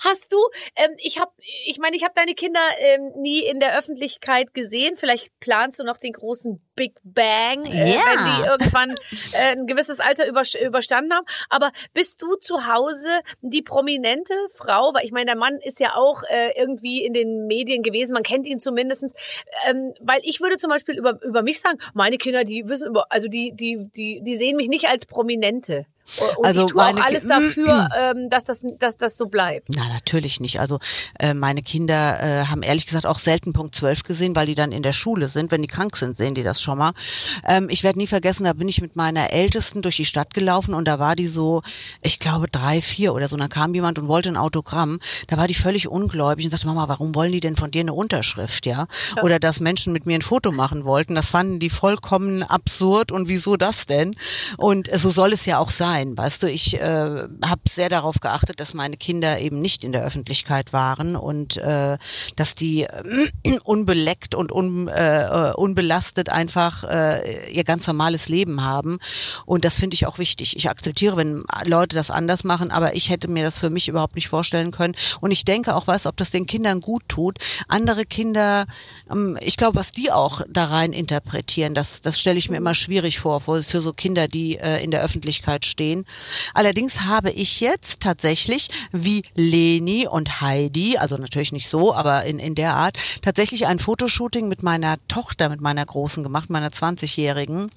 Hast du, ähm, ich habe, ich meine, ich habe deine Kinder ähm, nie in der Öffentlichkeit gesehen. Vielleicht planst du noch den großen Big Bang, äh, Ja. wenn die irgendwann äh, ein gewisses Alter über, überstanden haben. Aber bist du zu Hause die prominente Frau? Weil ich meine, der Mann ist ja auch äh, irgendwie in den Medien gewesen. Man kennt ihn zumindestens. Ähm, weil ich würde zum Beispiel über, über mich sagen, meine Kinder, die wissen über, also die, die, die, die sehen mich nicht als Prominente. Und Also ich tue auch meine Ki- alles dafür, ähm, dass, das, dass das so bleibt. Na, natürlich nicht. Also äh, meine Kinder äh, haben ehrlich gesagt auch selten Punkt 12 gesehen, weil die dann in der Schule sind. Wenn die krank sind, sehen die das schon mal. Ähm, ich werde nie vergessen, da bin ich mit meiner Ältesten durch die Stadt gelaufen und da war die so, ich glaube drei, vier oder so. Und dann kam jemand und wollte ein Autogramm. Da war die völlig ungläubig und sagte, Mama, warum wollen die denn von dir eine Unterschrift, ja? Oder dass Menschen mit mir ein Foto machen wollten. Das fanden die vollkommen absurd und wieso das denn? Und äh, so soll es ja auch sein, weißt du. Ich äh, habe sehr darauf geachtet, dass meine Kinder eben nicht in der Öffentlichkeit waren und äh, dass die äh, unbeleckt und un, äh, äh, unbelastet einfach äh, ihr ganz normales Leben haben. Und das finde ich auch wichtig. Ich akzeptiere, wenn Leute das anders machen, aber ich hätte mir das für mich überhaupt nicht vorstellen können. Und ich denke auch, was, ob das den Kindern gut tut. Andere Kinder, ähm, ich glaube, was die auch da rein interpretieren, das, das stelle ich mir immer schwierig vor, für, für so Kinder, die äh, in der Öffentlichkeit stehen. Allerdings habe ich jetzt tatsächlich, wie Leni und Heidi, also natürlich nicht so, aber in, in der Art, tatsächlich ein Fotoshooting mit meiner Tochter, mit meiner Großen gemacht, meiner 20-Jährigen,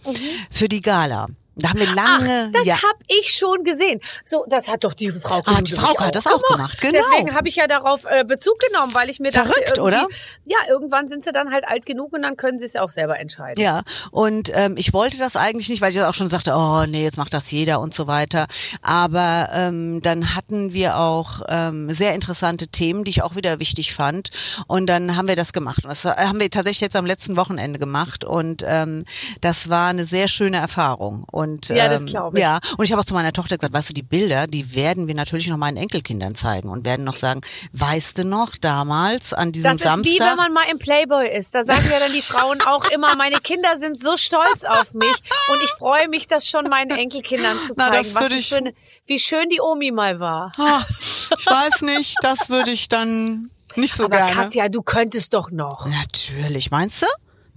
für die Gala. Da haben wir lange. Ach, das ja. hab ich schon gesehen. So, das hat doch die Frau Ah, die Frauke hat das auch gemacht, genau. Deswegen habe ich ja darauf äh, Bezug genommen, weil ich mir dachte, Verrückt, irgendwie, oder? Ja, irgendwann sind sie dann halt alt genug und dann können sie es ja auch selber entscheiden. Ja, und ähm, ich wollte das eigentlich nicht, weil ich auch schon sagte, oh nee, jetzt macht das jeder und so weiter. Aber ähm, dann hatten wir auch ähm, sehr interessante Themen, die ich auch wieder wichtig fand. Und dann haben wir das gemacht. Und das haben wir tatsächlich jetzt am letzten Wochenende gemacht. Und ähm, das war eine sehr schöne Erfahrung. Und, Ja, das ähm, glaube ich. Ja, und ich habe auch zu meiner Tochter gesagt, weißt du, die Bilder, die werden wir natürlich noch meinen Enkelkindern zeigen und werden noch sagen, weißt du noch damals an diesem Das ist Samstag? wie wenn man mal im Playboy ist. Da sagen ja dann die Frauen auch immer, meine Kinder sind so stolz auf mich und ich freue mich, das schon meinen Enkelkindern zu Na, zeigen, das was ich- eine, wie schön die Omi mal war. Ah, ich weiß nicht, das würde ich dann nicht so Aber gerne. Katja, du könntest doch noch. Natürlich, meinst du?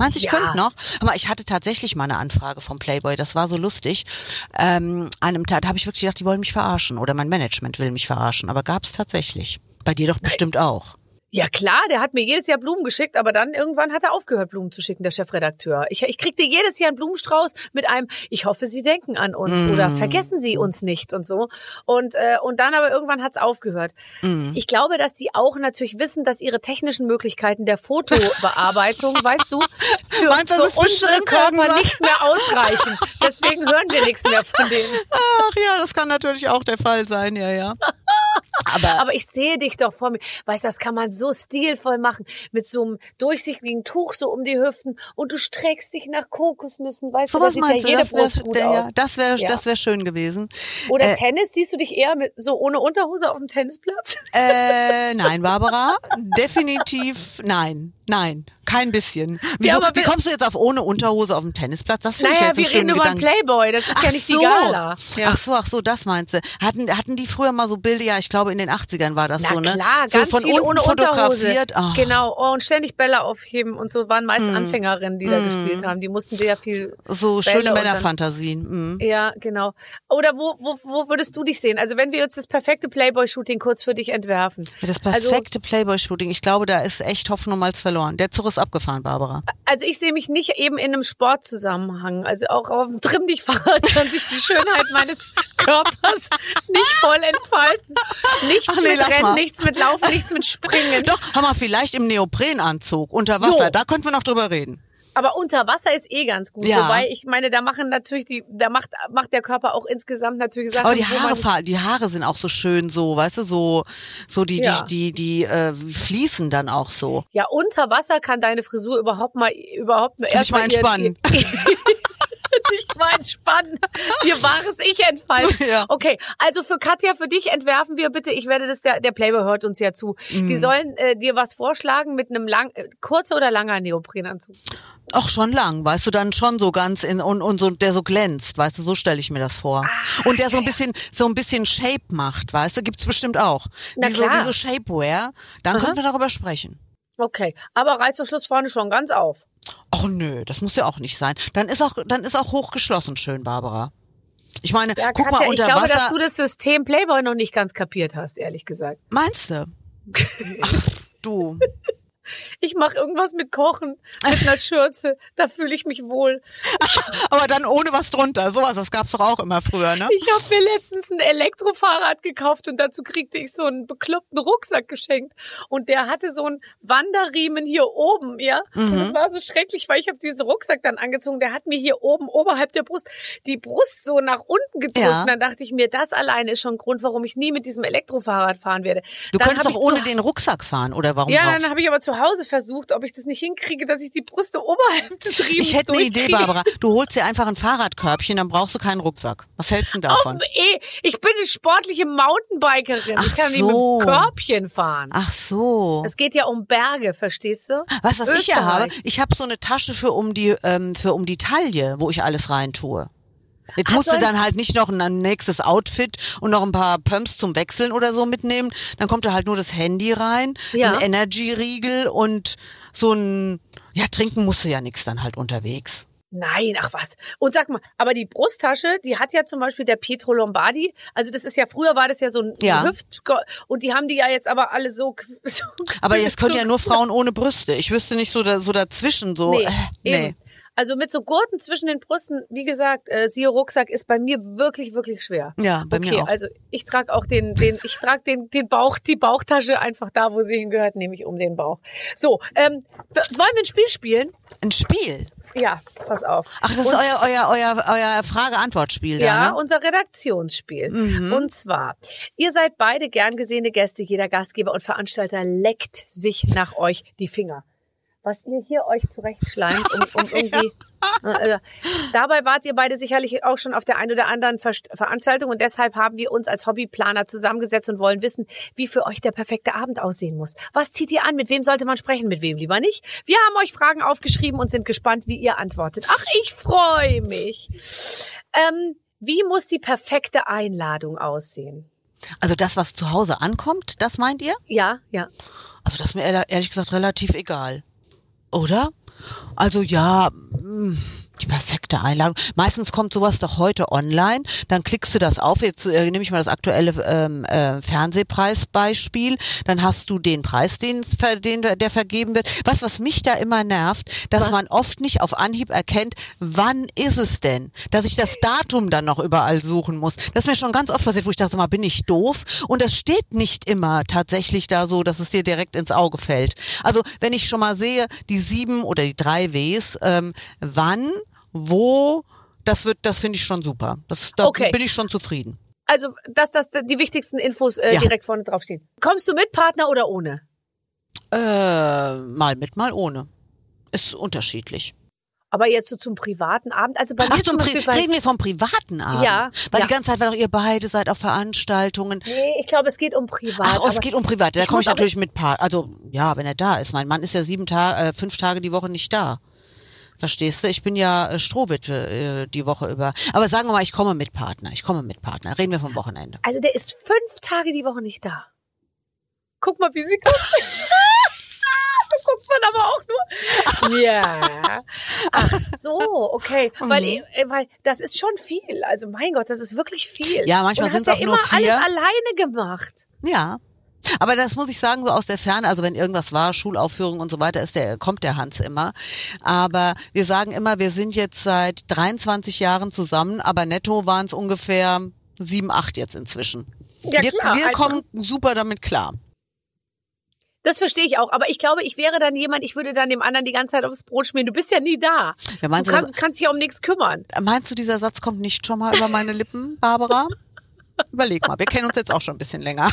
Meinst du, ich Ja. könnte noch? Aber ich hatte tatsächlich mal eine Anfrage vom Playboy, das war so lustig. Ähm, an einem Tag habe ich wirklich gedacht, die wollen mich verarschen oder mein Management will mich verarschen, aber gab's tatsächlich. Bei dir doch bestimmt auch. Ja klar, der hat mir jedes Jahr Blumen geschickt, aber dann irgendwann hat er aufgehört, Blumen zu schicken, der Chefredakteur. Ich, ich kriegte jedes Jahr einen Blumenstrauß mit einem, ich hoffe, Sie denken an uns Mm. oder vergessen Sie uns nicht und so. Und, äh, und dann aber irgendwann hat's aufgehört. Mhm. Ich glaube, dass die auch natürlich wissen, dass ihre technischen Möglichkeiten der Fotobearbeitung, weißt du, für, Meinst für unsere Körper irgendwas? nicht mehr ausreichen. Deswegen hören wir nichts mehr von denen. Ach ja, das kann natürlich auch der Fall sein, ja, ja. Aber, Aber ich sehe dich doch vor mir. Weißt du, das kann man so stilvoll machen. Mit so einem durchsichtigen Tuch so um die Hüften und du streckst dich nach Kokosnüssen. Weißt sowas du, da sieht meinst ja du, jede das Brust gut aus. ja, das wäre Ja. das wäre schön gewesen. Oder äh, Tennis, siehst du dich eher mit so ohne Unterhose auf dem Tennisplatz? Äh, nein, Barbara, definitiv nein, nein, kein bisschen. Wieso, aber wie kommst du jetzt auf ohne Unterhose auf dem Tennisplatz? Das finde ich Naja, jetzt wir einen reden über einen Gedanken. Playboy. Das ist ja Ach nicht so. die Gala. Ja. Ach so, ach so, das meinst du. Hatten, hatten die früher mal so Bilder, ja, ich glaube in den 80ern war das Na so, ne? klar, so ganz von viel unten ohne Unterhose. fotografiert. Ah. Genau, oh, und ständig Bälle aufheben und so waren meist Mm. Anfängerinnen, die da Mm. gespielt haben. Die mussten sehr viel So Bälle schöne Männerfantasien. Mhm. Ja, genau. Oder wo, wo, wo würdest du dich sehen? Also wenn wir jetzt das perfekte Playboy-Shooting kurz für dich entwerfen. Ja, Das Also- perfekte Playboy-Shooting. Ich glaube, da ist echt Hoffnung mal verloren. Der Zug ist abgefahren, Barbara. Also ich sehe mich nicht eben in einem Sportzusammenhang. Also auch auf dem Trimm-dich-Fahrrad kann sich die Schönheit meines Körpers nicht voll entfalten. Nichts Ach nee, mit Rennen, mal. nichts mit Laufen, nichts mit Springen. Doch, haben wir vielleicht im Neoprenanzug unter Wasser. So. Da könnten wir noch drüber reden. Aber unter Wasser ist eh ganz gut. Ja. Wobei ich meine, da machen natürlich die, da macht, macht der Körper auch insgesamt natürlich Sachen. Aber die Haare, die Haare sind auch so schön, so, weißt du, so, so die, Ja. die, die, die äh, fließen dann auch so. Ja, unter Wasser kann deine Frisur überhaupt mal, überhaupt mal Sich erst mal entspannen. sich mal entspannen. Ihr wahres Ich entfalten. Ja. Okay, also für Katja, für dich entwerfen wir bitte, ich werde das, der, der Playboy hört uns ja zu. Mhm. Die sollen äh, dir was vorschlagen mit einem lang, äh, kurzer oder langer Neoprenanzug. Auch schon lang, weißt du, dann schon so ganz in und, und so der so glänzt, weißt du, so stelle ich mir das vor. Ah, und der so ein bisschen so ein bisschen Shape macht, weißt du, gibt's bestimmt auch. Na die so klar. diese Shapewear, dann Aha. können wir darüber sprechen. Okay, aber Reißverschluss vorne schon ganz auf. Ach nö, das muss ja auch nicht sein. Dann ist auch dann ist auch hochgeschlossen schön, Barbara. Ich meine, Ja, guck mal ich unter glaube, Wasser. dass du das System Playboy noch nicht ganz kapiert hast, ehrlich gesagt. meinst du? Ach, du. Ich mache irgendwas mit Kochen, mit einer Schürze, da fühle ich mich wohl. Aber dann ohne was drunter. Sowas, das gab's doch auch immer früher, ne? Ich habe mir letztens ein Elektrofahrrad gekauft und dazu kriegte ich so einen bekloppten Rucksack geschenkt. Und der hatte so einen Wanderriemen hier oben, ja. Und Mhm. das war so schrecklich, weil ich habe diesen Rucksack dann angezogen. Der hat mir hier oben oberhalb der Brust die Brust so nach unten gedrückt. Ja. Und dann dachte ich mir, das alleine ist schon ein Grund, warum ich nie mit diesem Elektrofahrrad fahren werde. Du Dann könntest doch ohne den Rucksack fahren, oder warum Ja, dann habe ich aber zu Hause versucht, ob ich das nicht hinkriege, dass ich die Brüste oberhalb des Riemens Ich hätte eine Idee. Barbara. Du holst dir einfach ein Fahrradkörbchen, dann brauchst du keinen Rucksack. Was hältst du denn davon? Oh, ich bin eine sportliche Mountainbikerin. Ach ich kann nicht so. mit dem Körbchen fahren. Ach so. Es geht ja um Berge, verstehst du? Du, was ich ja habe? Ich habe so eine Tasche für um die ähm, für um die Taille, wo ich alles rein tue. Jetzt Ach, musst du so ein- dann halt nicht noch ein nächstes Outfit und noch ein paar Pumps zum Wechseln oder so mitnehmen. Dann kommt da halt nur das Handy rein, Ja. ein Energy-Riegel und so ein, ja, trinken musst du ja nix dann halt unterwegs. Nein, ach was. Und sag mal, aber die Brusttasche, die hat ja zum Beispiel der Pietro Lombardi. Also das ist ja, früher war das ja so ein Ja. Hüft, und die haben die ja jetzt aber alle so. so Aber jetzt können so ja nur Frauen ohne Brüste. Ich wüsste nicht so, da, so dazwischen, so, Nee, äh, eben. Also mit so Gurten zwischen den Brüsten, wie gesagt, äh, siehe Rucksack, ist bei mir wirklich, wirklich schwer. Ja, bei okay, mir auch. also ich trage auch den, den, ich trage den, den Bauch, die Bauchtasche einfach da, wo sie hingehört, nämlich um den Bauch. So, ähm, wollen wir ein Spiel spielen? Ein Spiel. Ja, pass auf. Ach, das ist Und- euer, euer, euer, euer Frage-Antwort-Spiel da, Ja, ne? unser Redaktionsspiel. Mhm. Und zwar, ihr seid beide gern gesehene Gäste, jeder Gastgeber und Veranstalter leckt sich nach euch die Finger. Was ihr hier euch zurechtschleimt, um, um irgendwie. Äh, äh, dabei wart ihr beide sicherlich auch schon auf der einen oder anderen Verst- Veranstaltung und deshalb haben wir uns als Hobbyplaner zusammengesetzt und wollen wissen, wie für euch der perfekte Abend aussehen muss. Was zieht ihr an? Mit wem sollte man sprechen? Mit wem lieber nicht? Wir haben euch Fragen aufgeschrieben und sind gespannt, wie ihr antwortet. Ach, ich freue mich. Ähm, wie muss die perfekte Einladung aussehen? Also das, was zu Hause ankommt, das meint ihr? Ja, ja. Also das ist mir ehrlich gesagt relativ egal. Oder? Also ja, mh, die perfekte Einladung. Meistens kommt sowas doch heute online. Dann klickst du das auf. Jetzt äh, nehme ich mal das aktuelle ähm, äh, Fernsehpreisbeispiel. Dann hast du den Preis, den, den der vergeben wird. Was, was mich da immer nervt, dass Was? man oft nicht auf Anhieb erkennt, wann ist es denn? Dass ich das Datum dann noch überall suchen muss. Das ist mir schon ganz oft passiert, wo ich dachte, mal, bin ich doof? Und das steht nicht immer tatsächlich da so, dass es dir direkt ins Auge fällt. Also wenn ich schon mal sehe, die sieben oder die drei Ws, ähm, wann, wo, das wird, das finde ich schon super. Das, da Okay. bin ich schon zufrieden. Also, dass das die wichtigsten Infos äh, Ja. direkt vorne draufstehen. Kommst du mit Partner oder ohne? Äh, mal mit, mal ohne. Ist unterschiedlich. Aber jetzt so zum privaten Abend. Also bei Ach, mir zum Pri bei, reden wir vom privaten Abend. Ja, Weil ja. die ganze Zeit, weil doch ihr beide seid auf Veranstaltungen. Nee, ich glaube, es geht um privat. Ach, oh, es geht um Private. Da komme ich natürlich mit Paar. Also ja, wenn er da ist. Mein Mann ist ja sieben Tage, äh, fünf Tage die Woche nicht da. Verstehst du? Ich bin ja äh, Strohwitwe äh, die Woche über. Aber sagen wir mal, ich komme mit Partner. Ich komme mit Partner. Reden wir vom Wochenende. Also der ist fünf Tage die Woche nicht da. Guck mal, wie sie guckt. Da guckt man aber auch nur. Ja. Ach so, okay. Weil, Mhm. weil das ist schon viel. Also mein Gott, das ist wirklich viel. Ja, manchmal sind's ja auch immer nur vier. alles alleine gemacht. Ja. Aber das muss ich sagen, so aus der Ferne, also wenn irgendwas war, Schulaufführung und so weiter, ist der, kommt der Hans immer. Aber wir sagen immer, wir sind jetzt seit 23 Jahren zusammen, aber netto waren es ungefähr sieben, acht jetzt inzwischen. Ja, wir klar, wir einfach- kommen super damit klar. Das verstehe ich auch. Aber ich glaube, ich wäre dann jemand, ich würde dann dem anderen die ganze Zeit aufs Brot schmieren. Du bist ja nie da. Ja, Du kann, kannst dich ja um nichts kümmern. das- meinst du, dieser Satz kommt nicht schon mal über meine Lippen, Barbara? Überleg mal, wir kennen uns jetzt auch schon ein bisschen länger.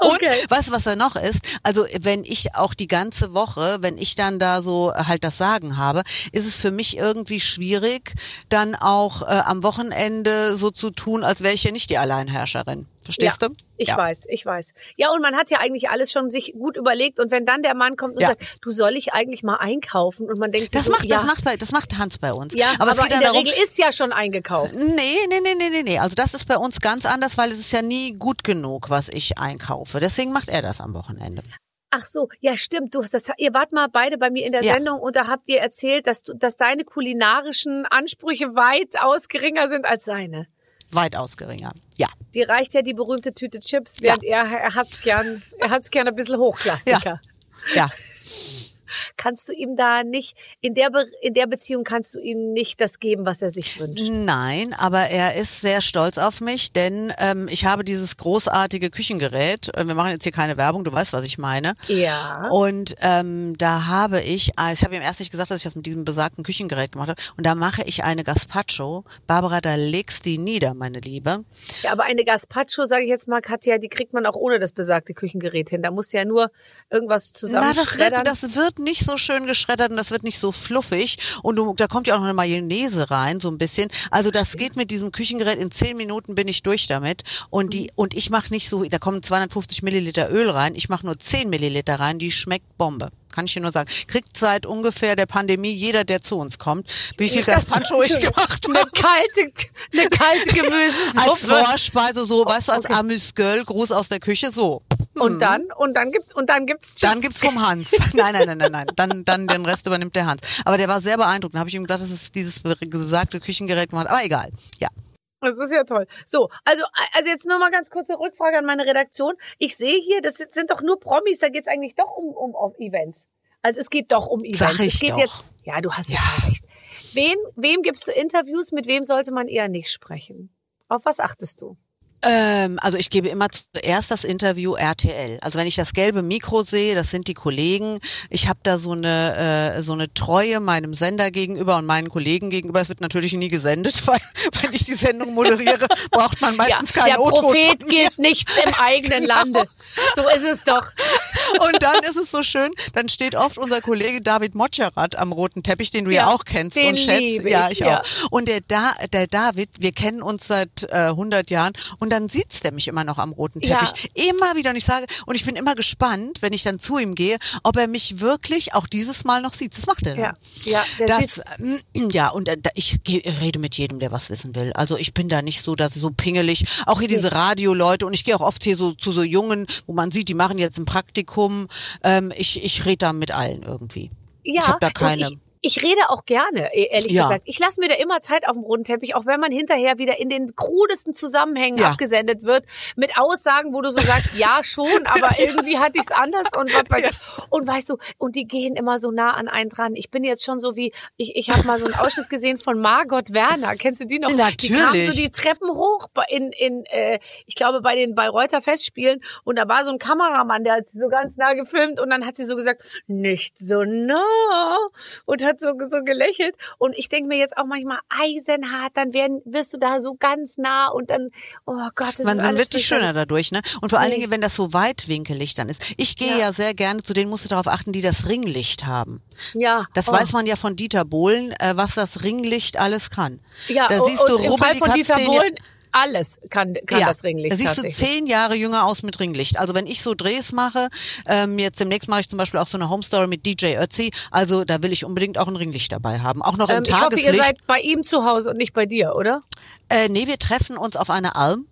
Okay. Und weißt du, was da noch ist? Also wenn ich auch die ganze Woche, wenn ich dann da so halt das Sagen habe, ist es für mich irgendwie schwierig, dann auch äh, am Wochenende so zu tun, als wäre ich ja nicht die Alleinherrscherin. Verstehst ja, du? Ich ja. weiß, ich weiß. Ja, und man hat ja eigentlich alles schon sich gut überlegt. Und wenn dann der Mann kommt und Ja. sagt, du soll ich eigentlich mal einkaufen? Und man denkt sich Das so, macht, ja, das macht, bei, das macht Hans bei uns. ja, aber, aber, es geht in dann der darum, Regel ist ja schon eingekauft. Nee, nee, nee, nee, nee, nee. Also das ist bei uns ganz anders, weil es ist ja nie gut genug, was ich einkaufe. Deswegen macht er das am Wochenende. Ach so, ja stimmt. Du hast das, ihr wart mal beide bei mir in der Ja. Sendung und da habt ihr erzählt, dass du, dass deine kulinarischen Ansprüche weitaus geringer sind als seine. Weitaus geringer. Ja. Die reicht ja die berühmte Tüte Chips, während er, er hat's gern, er hat's gern ein bisschen Hochklassiker. Ja. Kannst du ihm da nicht, in der, Be in der Beziehung kannst du ihm nicht das geben, was er sich wünscht? Nein, aber er ist sehr stolz auf mich, denn ähm, ich habe dieses großartige Küchengerät. Äh, Wir machen jetzt hier keine Werbung, du weißt, was ich meine. Ja. Und ähm, da habe ich, ah, ich habe ihm erst nicht gesagt, dass ich das mit diesem besagten Küchengerät gemacht habe. Und da mache ich eine Gazpacho. Barbara, da legst die nieder, meine Liebe. Ja, aber eine Gazpacho, sage ich jetzt mal, Katja, die kriegt man auch ohne das besagte Küchengerät hin. Da muss ja nur irgendwas Na, zusammenschreddern. das wird, das wird nicht so schön geschreddert und das wird nicht so fluffig. Und du, da kommt ja auch noch eine Mayonnaise rein, so ein bisschen. Also das geht mit diesem Küchengerät. In zehn Minuten bin ich durch damit. Und die, und ich mache nicht so, da kommen 250 Milliliter Öl rein. Ich mache nur 10 Milliliter rein. Die schmeckt Bombe. Kann ich dir nur sagen. Kriegt seit ungefähr der Pandemie jeder, der zu uns kommt, wie viel Gazpacho ich gemacht eine habe. kalte, eine kalte Gemüsesuppe. Als Vorspeise, so, weißt du, als Okay. Amüsgöl, Gruß aus der Küche, so. und dann, und dann gibt, und dann gibt's Chips. Dann gibt's vom Hans. Nein, nein, nein, nein, nein. Dann, dann den Rest übernimmt der Hans. Aber der war sehr beeindruckt. Dann habe ich ihm gesagt, dass es dieses besagte Küchengerät gemacht. hat. Aber egal. Ja. Das ist ja toll. So, also, also jetzt nur mal ganz kurze Rückfrage an meine Redaktion. Ich sehe hier, das sind doch nur Promis, da geht's eigentlich doch um, um, um Events. Also es geht doch um Events. Sag ich es geht doch. jetzt. Ja, du hast Ja. total recht. Wen, wem gibst du Interviews? Mit wem sollte man eher nicht sprechen? Auf was achtest du? Ähm, also ich gebe immer zuerst das Interview RTL. Also wenn ich das gelbe Mikro sehe, das sind die Kollegen. Ich habe da so eine äh, so eine Treue meinem Sender gegenüber und meinen Kollegen gegenüber. Es wird natürlich nie gesendet, weil wenn ich die Sendung moderiere, braucht man meistens der keinen O-Ton Prophet gilt nichts im eigenen Lande. So ist es doch. Und dann ist es so schön, dann steht oft unser Kollege David Motscherat am roten Teppich, den du ja, Ja, auch kennst und schätzt. liebe ja, ich, ich ja. auch. Und der, da, der David, wir kennen uns seit äh, 100 Jahren und dann sieht's der mich immer noch am roten Ja. Teppich. Immer wieder und ich sage, und ich bin immer gespannt, wenn ich dann zu ihm gehe, ob er mich wirklich auch dieses Mal noch sieht. Das macht er. Ja, ja, der Das, sitzt. ähm, ja, und äh, da- ich rede mit jedem, der was wissen will. Also ich bin da nicht so, dass so pingelig. Auch hier diese Radioleute und ich gehe auch oft hier so zu so Jungen, wo man sieht, die machen jetzt ein Praktikum. Ähm, ich ich rede da mit allen irgendwie. Ja, hab da und keine- Ich, ich rede auch gerne, e- ehrlich Ja. gesagt. Ich lasse mir da immer Zeit auf dem roten Teppich, auch wenn man hinterher wieder in den krudesten Zusammenhängen Ja. abgesendet wird, mit Aussagen, wo du so sagst, ja schon, aber irgendwie hatte ich es anders und was weiß ich. Und weißt du, und die gehen immer so nah an einen dran. Ich bin jetzt schon so wie, ich, ich habe mal so einen Ausschnitt gesehen von Margot Werner. Kennst du die noch? Die kam Natürlich. so die Treppen hoch in, in äh, ich glaube, bei den Bayreuther Festspielen und da war so ein Kameramann, der hat so ganz nah gefilmt und dann hat sie so gesagt, nicht so nah und hat so, so gelächelt und ich denke mir jetzt auch manchmal eisenhart, dann werden, wirst du da so ganz nah und dann, oh Gott, das Man, ist man wird nicht schöner dadurch, ne? Und vor allen. Dingen, wenn das so weitwinkelig dann ist. Ich gehe Ja. ja. sehr gerne zu denen, musst du darauf achten, die das Ringlicht haben. Ja, Das oh. weiß man ja von Dieter Bohlen, äh, was das Ringlicht alles kann. Ja, da und, siehst du, und im Fall von Dieter Bohlen, alles kann, kann ja, das Ringlicht Da siehst du zehn Jahre jünger aus mit Ringlicht. Also wenn ich so Drehs mache, ähm, jetzt demnächst mache ich zum Beispiel auch so eine Home Story mit DJ Ötzi. Also da will ich unbedingt auch ein Ringlicht dabei haben. Auch noch im Ähm, ich hoffe, Tageslicht. ihr seid bei ihm zu Hause und nicht bei dir, oder? äh, nee, wir treffen uns auf einer Alm.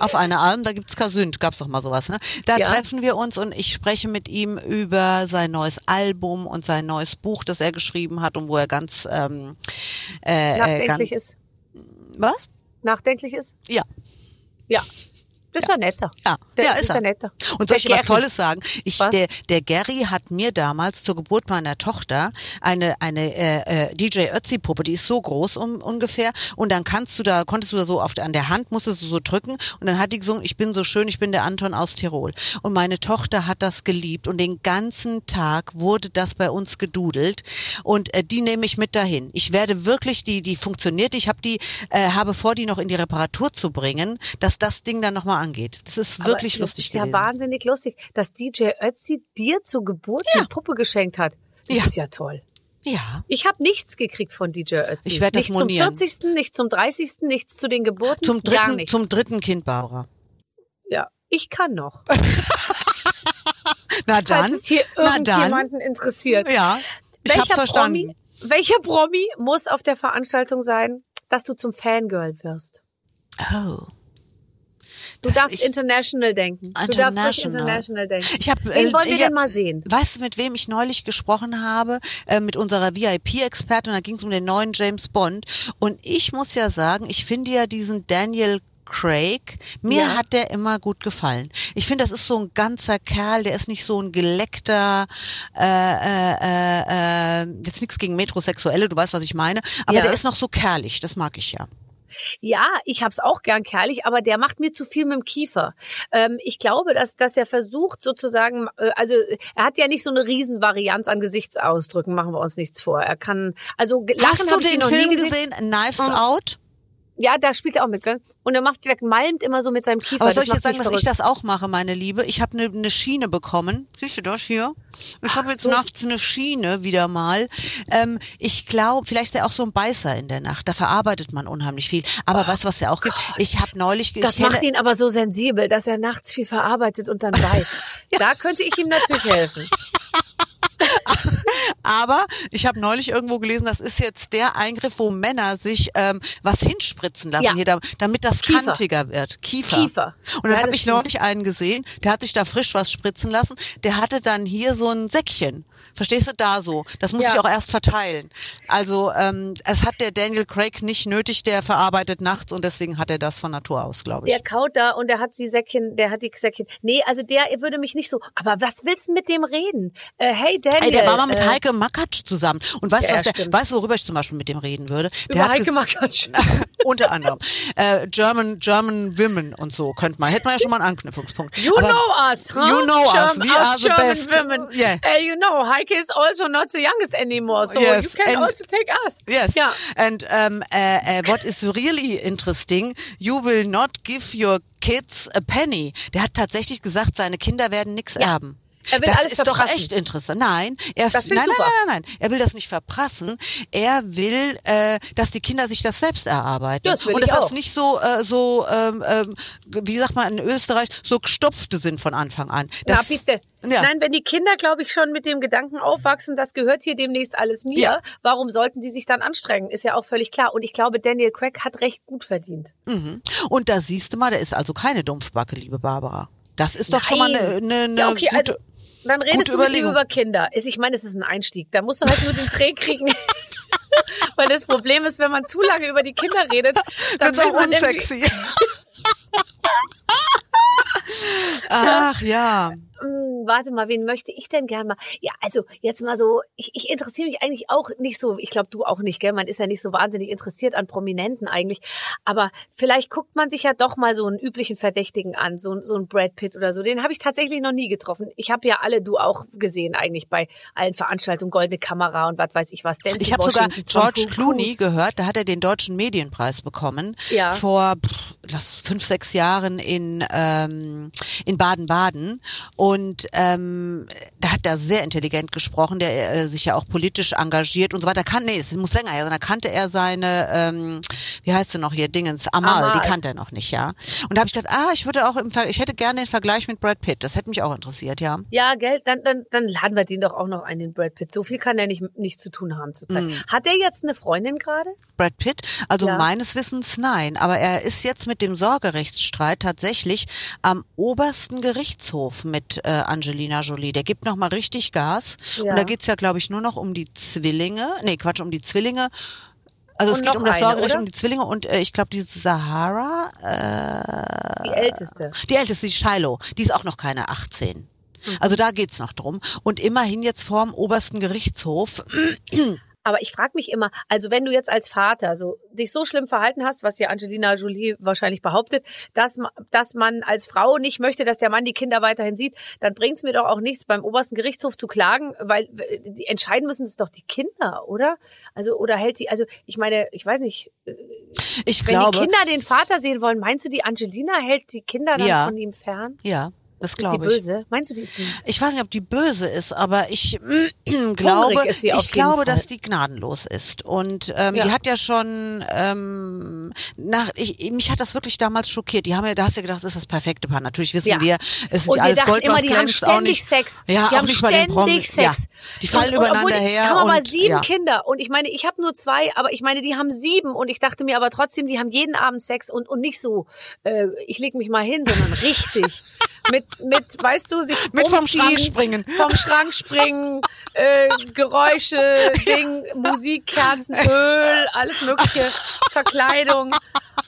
Auf einer Alm, da gibt's Kasünd, gab's doch mal sowas, ne? Da Ja. treffen wir uns und ich spreche mit ihm über sein neues Album und sein neues Buch, das er geschrieben hat und wo er ganz ähm, äh, äh, Nachdenklich ganz, ist. was? Nachdenklich ist? Ja. Ja. Das ist ja netter. Ja, Der ja ist, ist ja er. netter. Und soll ich Der was Gary. Tolles sagen? Ich, Was? der, der Gary hat mir damals zur Geburt meiner Tochter eine, eine äh, äh, DJ Ötzi-Puppe, die ist so groß um, ungefähr. Und dann kannst du da, konntest du da so auf, an der Hand, musstest du so drücken. Und dann hat die gesungen, ich bin so schön, ich bin der Anton aus Tirol. Und meine Tochter hat das geliebt. Und den ganzen Tag wurde das bei uns gedudelt. Und äh, die nehme ich mit dahin. Ich werde wirklich, die, die funktioniert. Ich habe die, äh, habe vor, die noch in die Reparatur zu bringen, dass das Ding dann nochmal angeht. Das ist Aber wirklich das lustig ist ja gewesen. wahnsinnig lustig, dass DJ Ötzi dir zur Geburt Ja. eine Puppe geschenkt hat. Das Ja. ist ja toll. Ja. Ich habe nichts gekriegt von DJ Ötzi. Ich werd das nicht monieren. zum 40., nicht zum 30., nichts zu den Geburten, Zum gar dritten, nichts. zum dritten Kind, Barbara. ja, ich kann noch. Na Falls dann. es hier irgendjemanden interessiert. Ja, ich hab's Welcher verstanden. Promi, welcher Promi muss auf der Veranstaltung sein, dass du zum Fangirl wirst? Oh. Du Dass darfst international denken. Du darfst ruhig International. international denken. Ich habe Wen wollen wir ich denn hab, mal sehen? Weißt du, mit wem ich neulich gesprochen habe? Äh, mit unserer VIP-Expertin. Da ging es um den neuen James Bond. Und ich muss ja sagen, ich finde ja diesen Daniel Craig, mir Ja. hat der immer gut gefallen. Ich finde, das ist so ein ganzer Kerl, der ist nicht so ein geleckter, äh, äh, äh, äh, jetzt nichts gegen Metrosexuelle, du weißt, was ich meine, aber Ja. der ist noch so kerlich, das mag ich ja. Ja, ich hab's auch gern kerlich, aber der macht mir zu viel mit dem Kiefer. Ähm, ich glaube, dass, dass er versucht sozusagen, äh, also er hat ja nicht so eine Riesenvarianz an Gesichtsausdrücken, machen wir uns nichts vor. Er kann, also ge- Hast lachen du den Film gesehen. Knives Mhm. Out? Ja, da spielt er auch mit, gell? Und er macht, der malmt immer so mit seinem Kiefer. Aber soll das ich jetzt sagen, dass ich das auch mache, meine Liebe? Ich habe eine ne Schiene bekommen. Siehst du das hier? Ich habe jetzt so. nachts eine Schiene wieder mal. Ähm, ich glaube, vielleicht ist er auch so ein Beißer in der Nacht. Da verarbeitet man unheimlich viel. Aber weißt du, was er auch gibt? Ich habe neulich... ich Oh Das macht ihn aber so sensibel, dass er nachts viel verarbeitet und dann weiß. Da könnte ich ihm natürlich helfen. Aber ich habe neulich irgendwo gelesen, das ist jetzt der Eingriff, wo Männer sich ähm, was hinspritzen lassen, Ja. hier, da- damit das Kiefer. kantiger wird. Kiefer. Kiefer. Und dann Ja, habe ich neulich einen gesehen, der hat sich da frisch was spritzen lassen. Der hatte dann hier so ein Säckchen. Verstehst du da so? Das muss Ja. ich auch erst verteilen. Also ähm, es hat der Daniel Craig nicht nötig, der verarbeitet nachts und deswegen hat er das von Natur aus, glaube ich. Der kaut da und der hat die Säckchen, der hat die Säckchen. Nee, also der würde mich nicht so. Aber was willst du mit dem reden? Äh, hey Daniel. Ey, der war mal mit äh, Heike Makatsch zusammen. Und weißt du, Ja, was der, stimmt. weißt du, worüber ich zum Beispiel mit dem reden würde? Der Über Heike Makatsch. unter anderem. Äh, German, German Women und so könnte man, hätte man ja schon mal einen Anknüpfungspunkt. You Aber know us, huh? You know us. German, We are the German best. women. Yeah. Hey, you know, Heike is also not the youngest anymore, so Yes, you can and- also take us. Yes. Ja. And um, uh, uh, what is really interesting, you will not give your kids a penny. Der hat tatsächlich gesagt, seine Kinder werden nichts erben. Er will das alles ist doch verprassen. echt interessant. Nein, er Das nein, nein, nein, nein, nein. Er will das nicht verprassen. Er will, äh, dass die Kinder sich das selbst erarbeiten. Das will Und ich dass auch. das nicht so, äh, so, ähm, ähm, wie sagt man in Österreich, so gestopfte sind von Anfang an. Na Das, bitte. Ja. Nein, wenn die Kinder, glaube ich, schon mit dem Gedanken aufwachsen, das gehört hier demnächst alles mir, Ja. warum sollten die sich dann anstrengen? Ist ja auch völlig klar. Und ich glaube, Daniel Craig hat recht gut verdient. Mhm. Und da siehst du mal, der ist also keine Dumpfbacke, liebe Barbara. Das ist doch schon mal Nein. eine, eine, eine Ja, okay, gute, also dann redest du mit ihm über Kinder. Ich meine, es ist ein Einstieg. Da musst du halt nur den Dreh kriegen. Weil das Problem ist, wenn man zu lange über die Kinder redet, dann wird's will auch unsexy. Ach ja. Hm, warte mal, wen möchte ich denn gern mal? Ja, also jetzt mal so, ich, ich interessiere mich eigentlich auch nicht so, ich glaube du auch nicht, gell? Man ist ja nicht so wahnsinnig interessiert an Prominenten eigentlich. Aber vielleicht guckt man sich ja doch mal so einen üblichen Verdächtigen an, so, so einen Brad Pitt oder so. Den habe ich tatsächlich noch nie getroffen. Ich habe ja alle, du auch gesehen eigentlich bei allen Veranstaltungen, Goldene Kamera und was weiß ich was. Denzel Ich habe sogar George. Clooney gehört, da hat er den deutschen Medienpreis bekommen. Ja. Vor pff, lass, fünf, sechs Jahren in, ähm, in Baden-Baden. Und ähm, da hat er sehr intelligent gesprochen, der äh, sich ja auch politisch engagiert und so weiter. Kann, nee, es muss länger her sein. Da kannte er seine, ähm, wie heißt sie noch hier, Dingens, Amal, Amal. die kannte er noch nicht, ja. Und da habe ich gedacht, ah, ich würde auch im Ver ich hätte gerne den Vergleich mit Brad Pitt. Das hätte mich auch interessiert, ja. Ja, gell, dann, dann, dann laden wir den doch auch noch ein, den Brad Pitt. So viel kann er nicht, nicht zu tun haben zurzeit. Mhm. Hat er jetzt eine Freundin gerade? Brad Pitt? Also Ja. meines Wissens nein. Aber er ist jetzt mit dem Sorgerechtsstreit tatsächlich am obersten Gerichtshof mit äh, Angelina Jolie. Der gibt noch mal richtig Gas. Ja. Und da geht's ja, glaube ich, nur noch um die Zwillinge. Nee, Quatsch, um die Zwillinge. Also Und es geht um das Sorgerecht, um die Zwillinge und äh, ich glaube, die Sahara, äh, Die älteste. die älteste, die Shiloh, die ist auch noch keine 18. Mhm. Also da geht's noch drum. Und immerhin jetzt vorm obersten Gerichtshof. Aber ich frage mich immer, also wenn du jetzt als Vater so dich so schlimm verhalten hast, was ja Angelina Jolie wahrscheinlich behauptet, dass, dass man als Frau nicht möchte, dass der Mann die Kinder weiterhin sieht, dann bringt's mir doch auch nichts, beim obersten Gerichtshof zu klagen, weil die entscheiden müssen es doch die Kinder, oder? Also oder hält sie, also ich meine, ich weiß nicht, äh, Ich wenn glaube, die Kinder den Vater sehen wollen, meinst du, die Angelina hält die Kinder dann Ja. von ihm fern? ja, das Ist die glaube ich. böse? Meinst du, die ist böse? Ich weiß nicht, ob die böse ist, aber ich glaube, ist ich glaube, Fall. dass die gnadenlos ist. Und ähm, Ja. die hat ja schon ähm, nach, ich, mich hat das wirklich damals schockiert. Die haben ja, da hast du ja gedacht, das ist das perfekte Paar. Natürlich wissen Ja. wir, es ist nicht alles Gold, immer, was die haben glänzt, auch ständig nicht. Sex. Ja, die auch haben nicht bei den ständig Promis. Sex. Ja. Die fallen Und- übereinander die, her. Haben aber und, sieben ja. Kinder. Und ich meine, ich habe nur zwei, aber ich meine, die haben sieben. Und ich dachte mir aber trotzdem, die haben jeden Abend Sex und, und nicht so, äh, ich leg mich mal hin, sondern richtig. mit, mit, weißt du, sich Mit vom Schrank springen. Vom Schrank springen, äh, Geräusche, Ding, Musik, Kerzen, Öl, alles mögliche, Verkleidung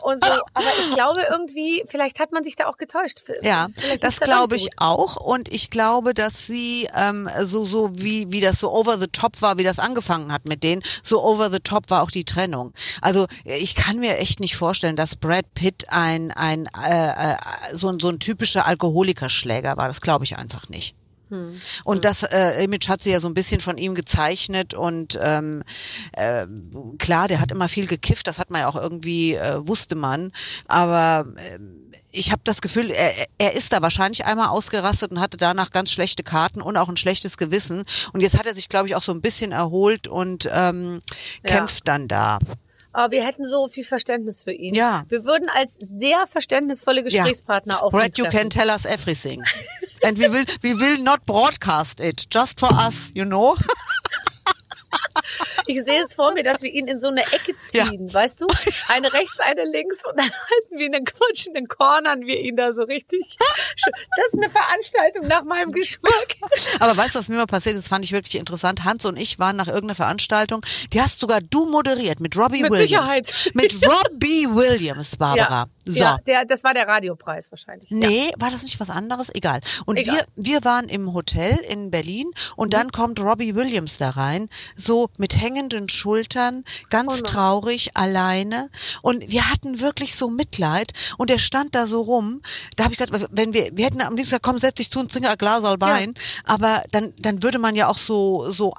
und so. Aber ich glaube irgendwie, vielleicht hat man sich da auch getäuscht. Ja, Vielleicht das glaube ich auch. Und ich glaube, dass sie ähm, so, so wie, wie das so over the top war, wie das angefangen hat mit denen, so over the top war auch die Trennung. Also ich kann mir echt nicht vorstellen, dass Brad Pitt ein, ein äh, äh, so, ein so ein typischer Alkoholikerschläger war. Das glaube ich einfach nicht. Hm. Und das äh, Image hat sie ja so ein bisschen von ihm gezeichnet und ähm, äh, klar, der hat immer viel gekifft, das hat man ja auch irgendwie, äh, wusste man, aber äh, ich habe das Gefühl, er, er ist da wahrscheinlich einmal ausgerastet und hatte danach ganz schlechte Karten und auch ein schlechtes Gewissen und jetzt hat er sich, glaube ich, auch so ein bisschen erholt und ähm, Ja. kämpft dann da. Aber wir hätten so viel Verständnis für ihn. Ja. Wir würden als sehr verständnisvolle Gesprächspartner auf ihn Brad, you can tell us everything. And we will, we will not broadcast it, just for us, you know? Ich sehe es vor mir, dass wir ihn in so eine Ecke ziehen, ja. weißt du? Eine rechts, eine links und dann halten wir in den quatschenden Cornern wir ihn da so richtig. Das ist eine Veranstaltung nach meinem Geschmack. Aber weißt du, was mir mal passiert ist, fand ich wirklich interessant. Hans und ich waren nach irgendeiner Veranstaltung, die hast sogar du moderiert mit Robbie mit Williams. Sicherheit. Mit Robbie Williams, Barbara. Ja. So. Ja, der, das war der Radiopreis wahrscheinlich. Nee, ja. war das nicht was anderes? Egal. Und Egal. wir, wir waren im Hotel in Berlin und mhm. dann kommt Robbie Williams da rein, so mit hängenden Schultern, ganz oh traurig, alleine. Und wir hatten wirklich so Mitleid und er stand da so rum. Da habe ich gedacht, wenn wir, wir hätten am liebsten gesagt, komm, setz dich zu und trink ein Glas Wein. Ja. Aber dann, dann würde man ja auch so, so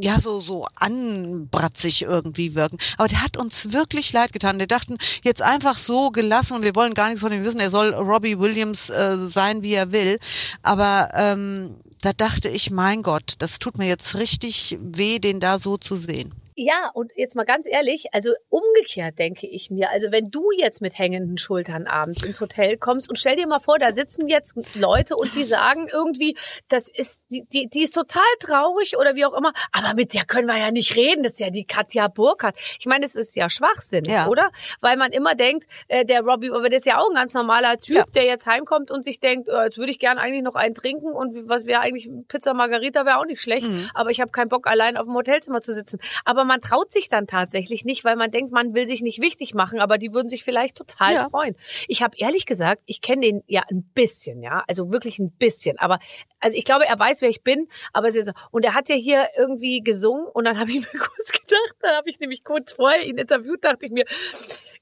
ja so so anbratzig irgendwie wirken. Aber der hat uns wirklich leid getan. Wir dachten jetzt einfach so gelassen und wir wollen gar nichts von ihm wissen. Er soll Robbie Williams äh, sein, wie er will. Aber ähm, da dachte ich, mein Gott, das tut mir jetzt richtig weh, den da so zu sehen. Ja, und jetzt mal ganz ehrlich, also umgekehrt denke ich mir, also wenn du jetzt mit hängenden Schultern abends ins Hotel kommst und stell dir mal vor, da sitzen jetzt Leute und die sagen irgendwie, das ist, die, die, die ist total traurig oder wie auch immer, aber mit der können wir ja nicht reden, das ist ja die Katja Burkhardt. Ich meine, es ist ja Schwachsinn, ja. oder? Weil man immer denkt, äh, der Robbie, aber der ist ja auch ein ganz normaler Typ, ja. der jetzt heimkommt und sich denkt, äh, jetzt würde ich gerne eigentlich noch einen trinken und was wäre eigentlich, Pizza Margarita wäre auch nicht schlecht, mhm. aber ich habe keinen Bock, allein auf dem Hotelzimmer zu sitzen. Aber aber man traut sich dann tatsächlich nicht, weil man denkt, man will sich nicht wichtig machen, aber die würden sich vielleicht total ja. freuen. Ich habe ehrlich gesagt, ich kenne den ja ein bisschen, ja, also wirklich ein bisschen, aber also ich glaube, er weiß, wer ich bin, aber es ist so. und er hat ja hier irgendwie gesungen und dann habe ich mir kurz gedacht, da habe ich nämlich kurz vorher ihn interviewt, dachte ich mir,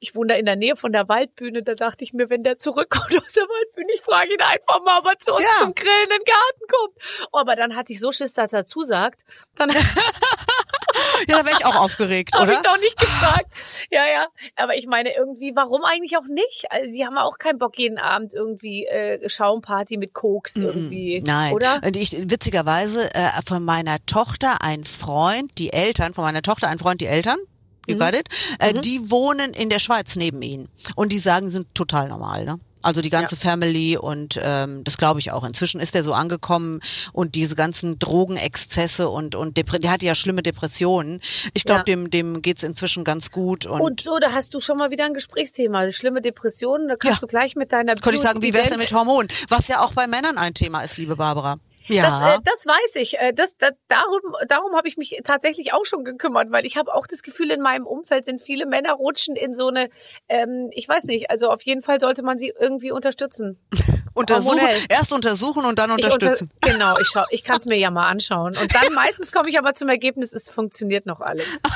ich wohne da in der Nähe von der Waldbühne, da dachte ich mir, wenn der zurückkommt aus der Waldbühne, ich frage ihn einfach mal, ob er zu uns ja. zum Grillen in den Garten kommt. aber dann hatte ich so Schiss, dass er zusagt. Dann ja, da wäre ich auch aufgeregt, oder? Hab ich doch nicht gefragt. Ja, ja. Aber ich meine irgendwie, warum eigentlich auch nicht? Also die haben auch keinen Bock jeden Abend irgendwie äh, Schaumparty mit Koks irgendwie, Nein. oder? Und ich witzigerweise äh, von meiner Tochter ein Freund, die Eltern von meiner Tochter ein Freund, die Eltern. You mhm. got it? Äh, mhm. Die wohnen in der Schweiz neben ihnen und die sagen, sind total normal, ne? Also die ganze ja. Family und ähm, das glaube ich auch. Inzwischen ist er so angekommen und diese ganzen Drogenexzesse und und Depre der hatte ja schlimme Depressionen. Ich glaube, ja. dem dem geht's inzwischen ganz gut. Und, und so, da hast du schon mal wieder ein Gesprächsthema. Schlimme Depressionen, da kannst ja. du gleich mit deiner Könnte ich sagen, wie wär's denn mit Hormonen? Was ja auch bei Männern ein Thema ist, liebe Barbara. Ja. Das, äh, das weiß ich. Äh, das, das, darum darum habe ich mich tatsächlich auch schon gekümmert, weil ich habe auch das Gefühl, in meinem Umfeld sind viele Männer rutschen in so eine, ähm, ich weiß nicht, also auf jeden Fall sollte man sie irgendwie unterstützen. untersuchen, erst untersuchen und dann unterstützen. Unter, genau, ich, schau, ich kann es mir ja mal anschauen. Und dann meistens komme ich aber zum Ergebnis, es funktioniert noch alles.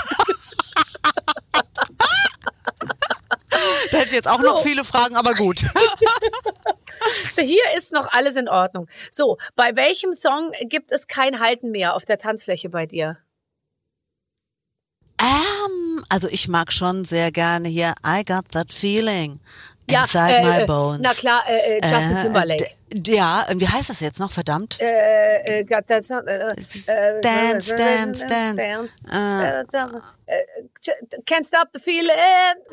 da hätte ich jetzt auch so. noch viele Fragen, aber gut. Hier ist noch alles in Ordnung. So, bei welchem Song gibt es kein Halten mehr auf der Tanzfläche bei dir? Ähm, also ich mag schon sehr gerne hier I Got That Feeling Inside äh, My äh, Bones. Na klar, äh, äh Justin Timberlake. Ja, wie heißt das jetzt noch, verdammt? Äh, äh, God, that's not, äh, dance, dance, dance. dance. Can't stop the feeling,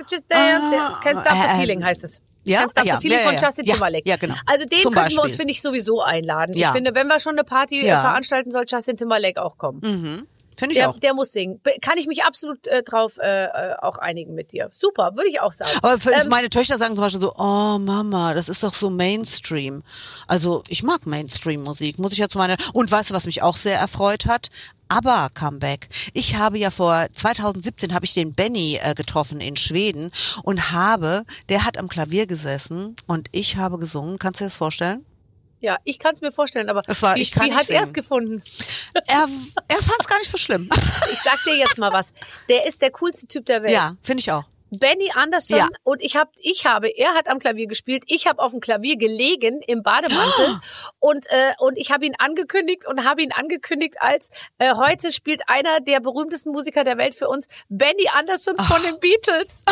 just dance. Uh, can't stop the feeling heißt es. Ja, Ganz ja, viele ja, von Justin ja, Timberlake. Ja, genau. Also den Zum könnten Beispiel. wir uns, finde ich, sowieso einladen. Ja. Ich finde, wenn wir schon eine Party ja. veranstalten, soll Justin Timberlake auch kommen. Mhm. Finde ich der, auch. Der muss singen. Kann ich mich absolut äh, drauf äh, äh, auch einigen mit dir. Super, würde ich auch sagen. Aber für, ähm, meine Töchter sagen zum Beispiel so, oh Mama, das ist doch so Mainstream. Also ich mag Mainstream-Musik, muss ich ja zu meiner. Und weißt du, was mich auch sehr erfreut hat? Aber Comeback. Ich habe ja vor 2017 habe ich den Benny äh, getroffen in Schweden und habe, der hat am Klavier gesessen und ich habe gesungen. Kannst du dir das vorstellen? Ja, ich kann es mir vorstellen, aber das war, wie, ich kann wie hat er es gefunden? Er, er fand es gar nicht so schlimm. Ich sag dir jetzt mal was. Der ist der coolste Typ der Welt. Ja, finde ich auch. Benny Anderson ja. und ich habe, ich habe, er hat am Klavier gespielt, ich habe auf dem Klavier gelegen im Bademantel oh. und äh, und ich habe ihn angekündigt und habe ihn angekündigt als äh, heute spielt einer der berühmtesten Musiker der Welt für uns, Benny Anderson oh. von den Beatles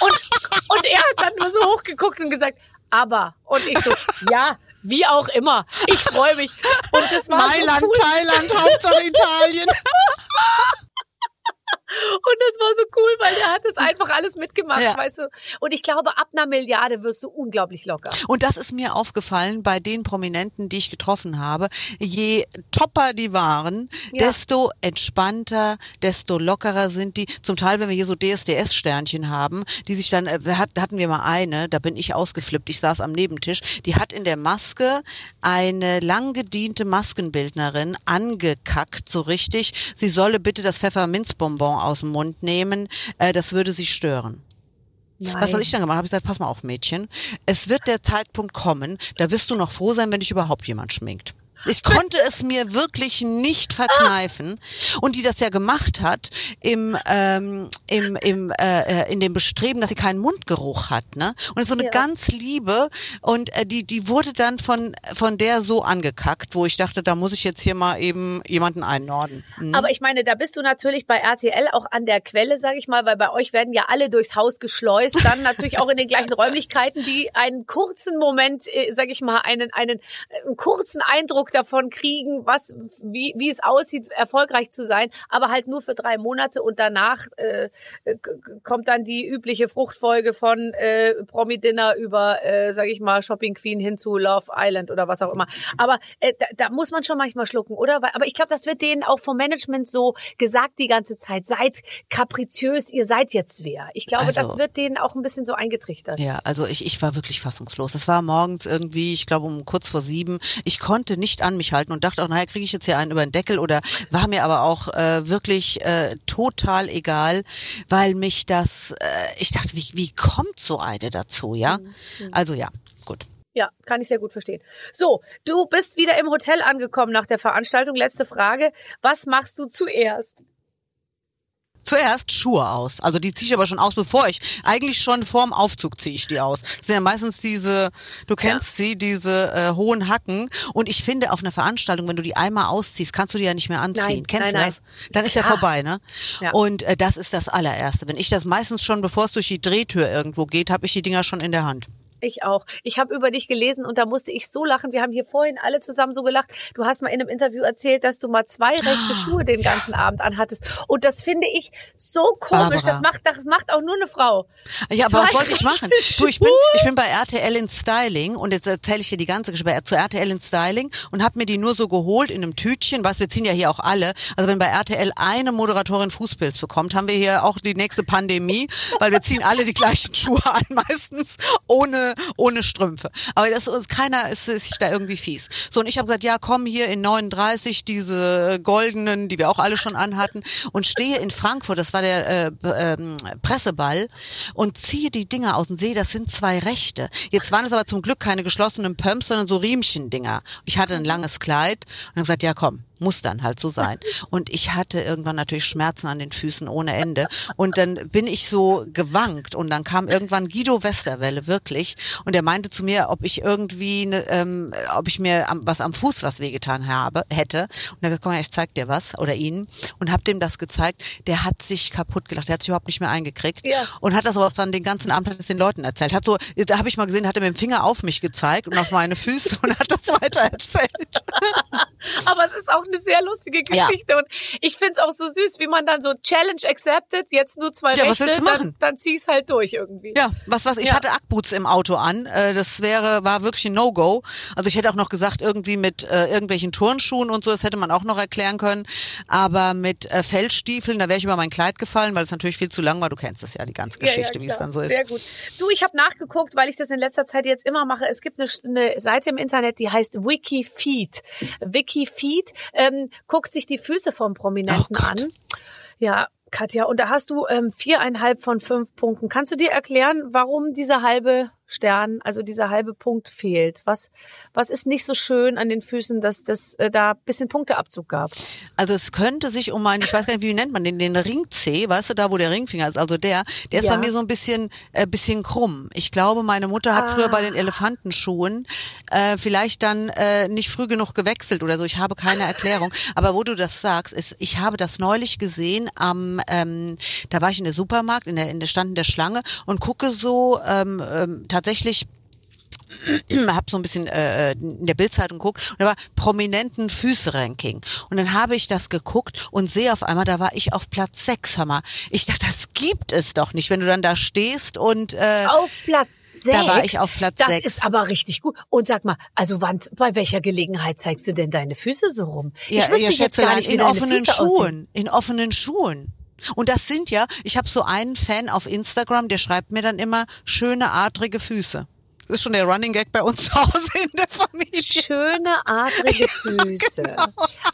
und und er hat dann nur so hochgeguckt und gesagt, aber und ich so, ja, wie auch immer. Ich freue mich. Und das war Mailand, so cool. Thailand, Hauptsache Italien. Und das war so cool, weil der hat das einfach alles mitgemacht, ja. weißt du. Und ich glaube, ab einer Milliarde wirst du unglaublich locker. Und das ist mir aufgefallen bei den Prominenten, die ich getroffen habe. Je topper die waren, ja. desto entspannter, desto lockerer sind die. Zum Teil, wenn wir hier so DSDS-Sternchen haben, die sich dann, äh, hatten wir mal eine, da bin ich ausgeflippt, ich saß am Nebentisch, die hat in der Maske eine lang gediente Maskenbildnerin angekackt, so richtig. Sie solle bitte das Pfefferminzbonbon aus dem Mund nehmen, äh, das würde sie stören. Nein. Was habe ich dann gemacht? Habe ich gesagt, pass mal auf, Mädchen. Es wird der Zeitpunkt kommen, da wirst du noch froh sein, wenn dich überhaupt jemand schminkt. Ich konnte es mir wirklich nicht verkneifen. Und die das ja gemacht hat im, ähm, im, im, äh, äh in dem Bestreben, dass sie keinen Mundgeruch hat. Ne? Und so eine ja. ganz liebe. Und äh, die, die wurde dann von, von der so angekackt, wo ich dachte, da muss ich jetzt hier mal eben jemanden einnorden. Mhm. Aber ich meine, da bist du natürlich bei RTL auch an der Quelle, sage ich mal, weil bei euch werden ja alle durchs Haus geschleust, dann natürlich auch in den gleichen Räumlichkeiten, die einen kurzen Moment, äh, sage ich mal, einen, einen, einen kurzen Eindruck davon kriegen, was, wie, wie es aussieht, erfolgreich zu sein, aber halt nur für drei Monate und danach äh, kommt dann die übliche Fruchtfolge von äh, Promi-Dinner über, äh, sage ich mal, Shopping Queen hin zu Love Island oder was auch immer. Aber äh, da, da muss man schon manchmal schlucken, oder? Aber ich glaube, das wird denen auch vom Management so gesagt die ganze Zeit. Seid kapriziös, ihr seid jetzt wer. Ich glaube, also, das wird denen auch ein bisschen so eingetrichtert. Ja, also ich, ich war wirklich fassungslos. Es war morgens irgendwie, ich glaube um kurz vor sieben. Ich konnte nicht an mich halten halten und dachte auch, naja, kriege ich jetzt hier einen über den Deckel oder war mir aber auch äh, wirklich äh, total egal, weil mich das, äh, ich dachte, wie, wie kommt so eine dazu, ja? Mhm. Also ja, gut. Ja, kann ich sehr gut verstehen. So, du bist wieder im Hotel angekommen nach der Veranstaltung. Letzte Frage. Was machst du zuerst? Zuerst Schuhe aus. Also die ziehe ich aber schon aus, bevor ich, eigentlich schon vorm Aufzug ziehe ich die aus. Das sind ja meistens diese, du kennst ja. sie, diese äh, hohen Hacken. Und ich finde, auf einer Veranstaltung, wenn du die einmal ausziehst, kannst du die ja nicht mehr anziehen. Nein, kennst nein, du das? Dann ist ja, ja vorbei, ne? Ja. Und äh, das ist das allererste. Wenn ich das meistens schon, bevor es durch die Drehtür irgendwo geht, habe ich die Dinger schon in der Hand. Ich auch. Ich habe über dich gelesen und da musste ich so lachen. Wir haben hier vorhin alle zusammen so gelacht. Du hast mal in einem Interview erzählt, dass du mal zwei rechte ah, Schuhe den ganzen Abend anhattest. Und das finde ich so komisch. Das macht, das macht auch nur eine Frau. Ja, aber was wollte ich machen? Du, ich bin, ich bin bei RTL in Styling und jetzt erzähle ich dir die ganze Geschichte zu RTL in Styling und habe mir die nur so geholt in einem Tütchen. Was wir ziehen ja hier auch alle. Also wenn bei RTL eine Moderatorin Fußpilz bekommt, haben wir hier auch die nächste Pandemie, weil wir ziehen alle die gleichen Schuhe an, meistens ohne ohne, Strümpfe. Aber das ist keiner ist, ist da irgendwie fies. So, und ich habe gesagt, ja, komm hier in 39 diese goldenen, die wir auch alle schon anhatten, und stehe in Frankfurt, das war der äh, äh, Presseball, und ziehe die Dinger aus und sehe, das sind zwei Rechte. Jetzt waren es aber zum Glück keine geschlossenen Pumps, sondern so Riemchen-Dinger. Ich hatte ein langes Kleid und habe gesagt, ja komm, muss dann halt so sein. Und ich hatte irgendwann natürlich Schmerzen an den Füßen ohne Ende. Und dann bin ich so gewankt und dann kam irgendwann Guido Westerwelle wirklich und er meinte zu mir, ob ich irgendwie, ne, ähm, ob ich mir am, was am Fuß was wehgetan habe, hätte. Und er hat gesagt, komm mal, ich zeig dir was oder ihn und hab dem das gezeigt. Der hat sich kaputt gelacht, der hat sich überhaupt nicht mehr eingekriegt ja. und hat das aber auch dann den ganzen Abend den Leuten erzählt. Hat so, da habe ich mal gesehen, hat er mit dem Finger auf mich gezeigt und auf meine Füße und hat das weiter erzählt. aber es ist auch eine sehr lustige Geschichte. Ja. Und ich finde es auch so süß, wie man dann so Challenge accepted, jetzt nur zwei ja, Rechte, was du machen? dann, dann zieh's halt durch irgendwie. Ja, was was, ich ja. hatte Ackboots im Auto an. Äh, das wäre, war wirklich ein No-Go. Also ich hätte auch noch gesagt, irgendwie mit äh, irgendwelchen Turnschuhen und so, das hätte man auch noch erklären können. Aber mit äh, Feldstiefeln, da wäre ich über mein Kleid gefallen, weil es natürlich viel zu lang war. Du kennst es ja, die ganze Geschichte, wie es dann so ist. Sehr gut. Du, ich habe nachgeguckt, weil ich das in letzter Zeit jetzt immer mache. Es gibt eine, eine Seite im Internet, die heißt Wikifeed. Wikifeed. Ähm, guckt sich die Füße vom Prominenten oh an. Ja, Katja, und da hast du ähm, viereinhalb von fünf Punkten. Kannst du dir erklären, warum diese halbe Stern, also dieser halbe Punkt fehlt? Was, was ist nicht so schön an den Füßen, dass das äh, da bisschen Punkteabzug gab? Also es könnte sich um einen, ich weiß gar nicht, wie nennt man den, den Ring C, weißt du, da wo der Ringfinger ist, also der, der ist ja. bei mir so ein bisschen, äh, bisschen krumm. Ich glaube, meine Mutter hat ah. früher bei den Elefantenschuhen äh, vielleicht dann äh, nicht früh genug gewechselt oder so. Ich habe keine Erklärung. Aber wo du das sagst, ist, ich habe das neulich gesehen am, ähm, da war ich in der Supermarkt, in der, in der stand in der Schlange und gucke so ähm, ähm, tatsächlich habe so ein bisschen äh, in der Bildzeitung geguckt und da war prominenten Füße-Ranking. Und dann habe ich das geguckt und sehe auf einmal, da war ich auf Platz sechs, hör mal. Ich dachte, das gibt es doch nicht, wenn du dann da stehst und äh, Auf Platz sechs. da war ich auf Platz Das sechs. ist aber richtig gut. Und sag mal, also wann, bei welcher Gelegenheit zeigst du denn deine Füße so rum? Ja, ich wüsste ja jetzt gar nicht, in offenen Füße aussehen. Schuhen. In offenen Schuhen. Und das sind ja, ich habe so einen Fan auf Instagram, der schreibt mir dann immer schöne, adrige Füße. Das ist schon der Running Gag bei uns zu Hause in der Familie. Schöne, adrige Füße. Genau.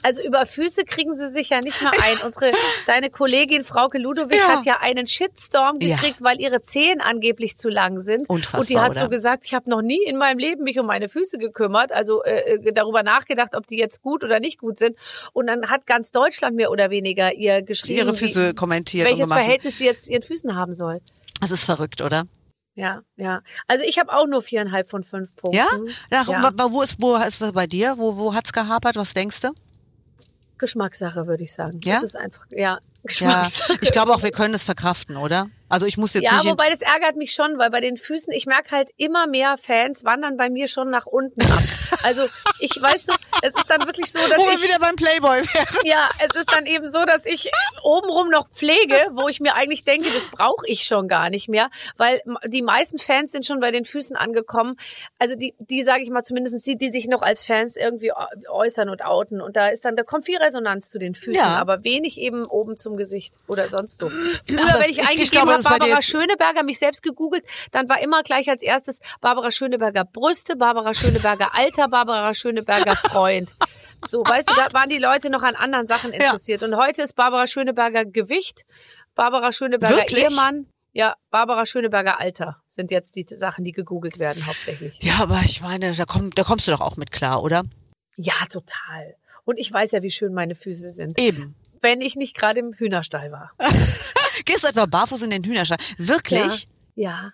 Also über Füße kriegen sie sich ja nicht mal ein. Unsere, deine Kollegin Frauke Ludowig Ja. hat ja einen Shitstorm Ja. gekriegt, weil ihre Zehen angeblich zu lang sind. Unfassbar, Und die hat oder? so gesagt, ich habe noch nie in meinem Leben mich um meine Füße gekümmert, also äh, äh, darüber nachgedacht, ob die jetzt gut oder nicht gut sind. Und dann hat ganz Deutschland mehr oder weniger ihr geschrieben, Ihre Füße wie, kommentiert und welches. Verhältnis sie jetzt ihren Füßen haben soll. Das ist verrückt, oder? Ja, ja. Also ich habe auch nur viereinhalb von fünf Punkten. Ja? Ach, Ja. Wo ist, wo ist bei dir? Wo, wo hat's gehapert? Was denkst du? Geschmackssache, würde ich sagen. Ja? Das ist einfach, ja, Ja, Geschmackssache. ich glaube auch, wir können es verkraften, oder? Also ich muss jetzt Ja, nicht in, wobei das ärgert mich schon, weil bei den Füßen, ich merke halt immer mehr Fans wandern bei mir schon nach unten ab. Also ich weiß du, es ist dann wirklich so, dass wo ich wieder beim Playboy wären. ja, es ist dann eben so, dass ich obenrum noch pflege, wo ich mir eigentlich denke, das brauche ich schon gar nicht mehr, weil die meisten Fans sind schon bei den Füßen angekommen. Also die, die sage ich mal, zumindest die, die sich noch als Fans irgendwie äußern und outen. Und da ist dann, da kommt viel Resonanz zu den Füßen, Ja. aber wenig eben oben zum Gesicht oder sonst so. Früher, Aber wenn ich ich- ich eingegeben glaube, habe, Barbara Schöneberger, mich selbst gegoogelt, dann war immer gleich als erstes Barbara Schöneberger Brüste, Barbara Schöneberger Alter, Barbara Schöneberger Freund. So, weißt du, da waren die Leute noch an anderen Sachen interessiert. Und heute ist Barbara Schöneberger Gewicht, Barbara Schöneberger Wirklich? Ehemann, ja, Barbara Schöneberger Alter sind jetzt die Sachen, die gegoogelt werden hauptsächlich. Ja, aber ich meine, da, komm, da kommst du doch auch mit klar, oder? Ja, total. Und ich weiß ja, wie schön meine Füße sind, Eben. Wenn ich nicht gerade im Hühnerstall war. Gehst du etwa barfuß in den Hühnerstall? Wirklich? Ja.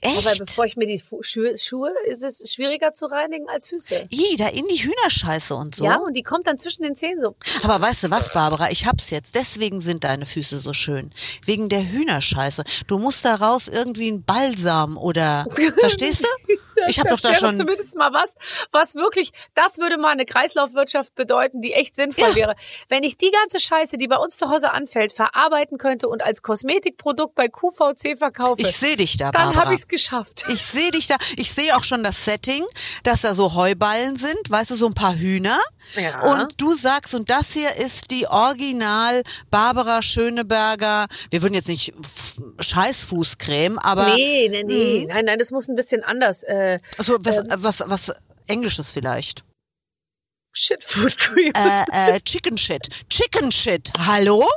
Echt? Aber bevor ich mir die Schuhe, Schuhe, ist es schwieriger zu reinigen als Füße. Ih, da in die Hühnerscheiße und so. Ja, und die kommt dann zwischen den Zähnen so. Aber weißt du was, Barbara? Ich hab's jetzt. Deswegen sind deine Füße so schön. Wegen der Hühnerscheiße. Du musst daraus irgendwie einen Balsam oder, verstehst du? Ich hab doch da schon, zumindest mal was, was wirklich, das würde mal eine Kreislaufwirtschaft bedeuten, die echt sinnvoll Ja. wäre. Wenn ich die ganze Scheiße, die bei uns zu Hause anfällt, verarbeiten könnte und als Kosmetikprodukt bei QVC verkaufe, ich sehe dich da, dann Barbara. habe ich es geschafft. Ich sehe dich da. Ich sehe auch schon das Setting, dass da so Heuballen sind, weißt du, so ein paar Hühner. Ja. Und du sagst, und das hier ist die Original Barbara Schöneberger, wir würden jetzt nicht Scheißfußcreme, aber nee, nee, nee, Mhm. nein, nein, das muss ein bisschen anders. Äh, also was, Ähm. was, was Englisches vielleicht. Shit Food Cream. Äh, äh, Chicken Shit. Chicken Shit. Hallo?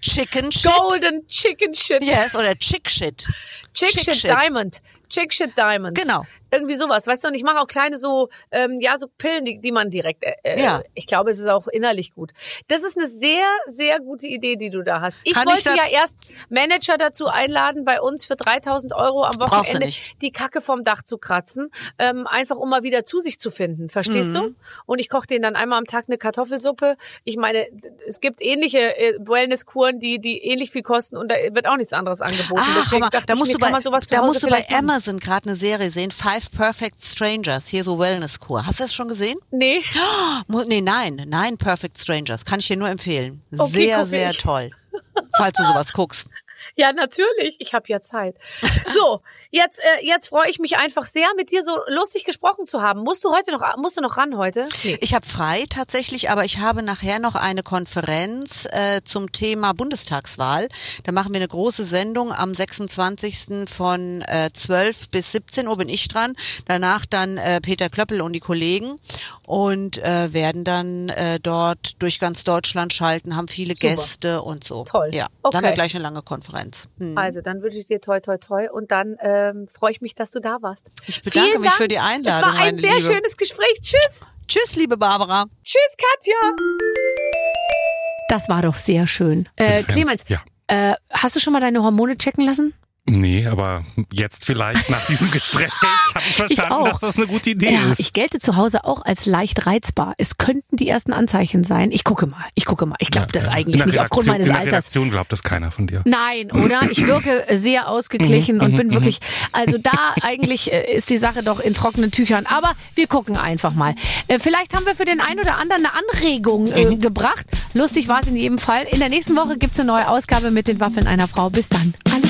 Chicken Shit? Golden Chicken Shit. Yes, oder Chick Shit. Chick, Chick Shit, Shit. Diamond. Chick Shit Diamond. Genau. Irgendwie sowas, weißt du, und ich mache auch kleine so, ähm, ja, so Pillen, die, die man direkt, äh, äh, Ja. ich glaube, es ist auch innerlich gut. Das ist eine sehr, sehr gute Idee, die du da hast. Ich Kann ich wollte das- ja erst Manager dazu einladen, bei uns für 3000 Euro am Wochenende die Kacke vom Dach zu kratzen, ähm, einfach um mal wieder zu sich zu finden, verstehst Mhm. du? Und ich koche denen dann einmal am Tag eine Kartoffelsuppe. Ich meine, es gibt ähnliche äh, Wellnesskuren, die, die ähnlich viel kosten und da wird auch nichts anderes angeboten. Ah, Deswegen dachte Da ich, musst mir, du bei, man sowas zu da musst du bei. Amazon gerade eine Serie sehen. Five Perfect Strangers. Hier so Wellnesskur. Hast du das schon gesehen? Nee. Mu- Nee, nein, nein, Perfect Strangers. Kann ich dir nur empfehlen. Okay, sehr, sehr ich. toll. Falls du sowas guckst. Ja, natürlich. Ich habe ja Zeit. So, jetzt, äh, jetzt freue ich mich einfach sehr, mit dir so lustig gesprochen zu haben. Musst du heute noch, musst du noch ran heute? Nee. Ich habe frei tatsächlich, aber ich habe nachher noch eine Konferenz äh, zum Thema Bundestagswahl. Da machen wir eine große Sendung am 26. von äh, 12 bis 17 Uhr bin ich dran. Danach dann äh, Peter Klöppel und die Kollegen und äh, werden dann äh, dort durch ganz Deutschland schalten, haben viele Super. Gäste und so. Toll. Ja, Okay. dann haben wir gleich eine lange Konferenz. Hm. Also, dann wünsche ich dir toi, toi, toi und dann ähm, freue ich mich, dass du da warst. ich bedanke Vielen mich Dank. für die Es Einladung. war ein meine sehr Liebe. schönes Gespräch. Tschüss. Tschüss, liebe Barbara. Tschüss, Katja. Das war doch sehr schön. Äh. Clemens, Ja. äh, hast du schon mal deine Hormone checken lassen? Nee, aber jetzt vielleicht nach diesem Gespräch habe ich verstanden, ich dass das eine gute Idee ja, ist. Ich gelte zu Hause auch als leicht reizbar. Es könnten die ersten Anzeichen sein. Ich gucke mal, ich gucke mal. Ich glaube ja, das eigentlich nicht aufgrund meines in der Alters. Redaktion glaubt das keiner von dir. Nein, oder? Ich wirke sehr ausgeglichen mhm, und bin mhm, wirklich, mhm. also da eigentlich äh, ist die Sache doch in trockenen Tüchern. Aber wir gucken einfach mal. Äh, vielleicht haben wir für den einen oder anderen eine Anregung äh, gebracht. Lustig war es in jedem Fall. In der nächsten Woche gibt es eine neue Ausgabe mit den Waffeln einer Frau. Bis dann. Alles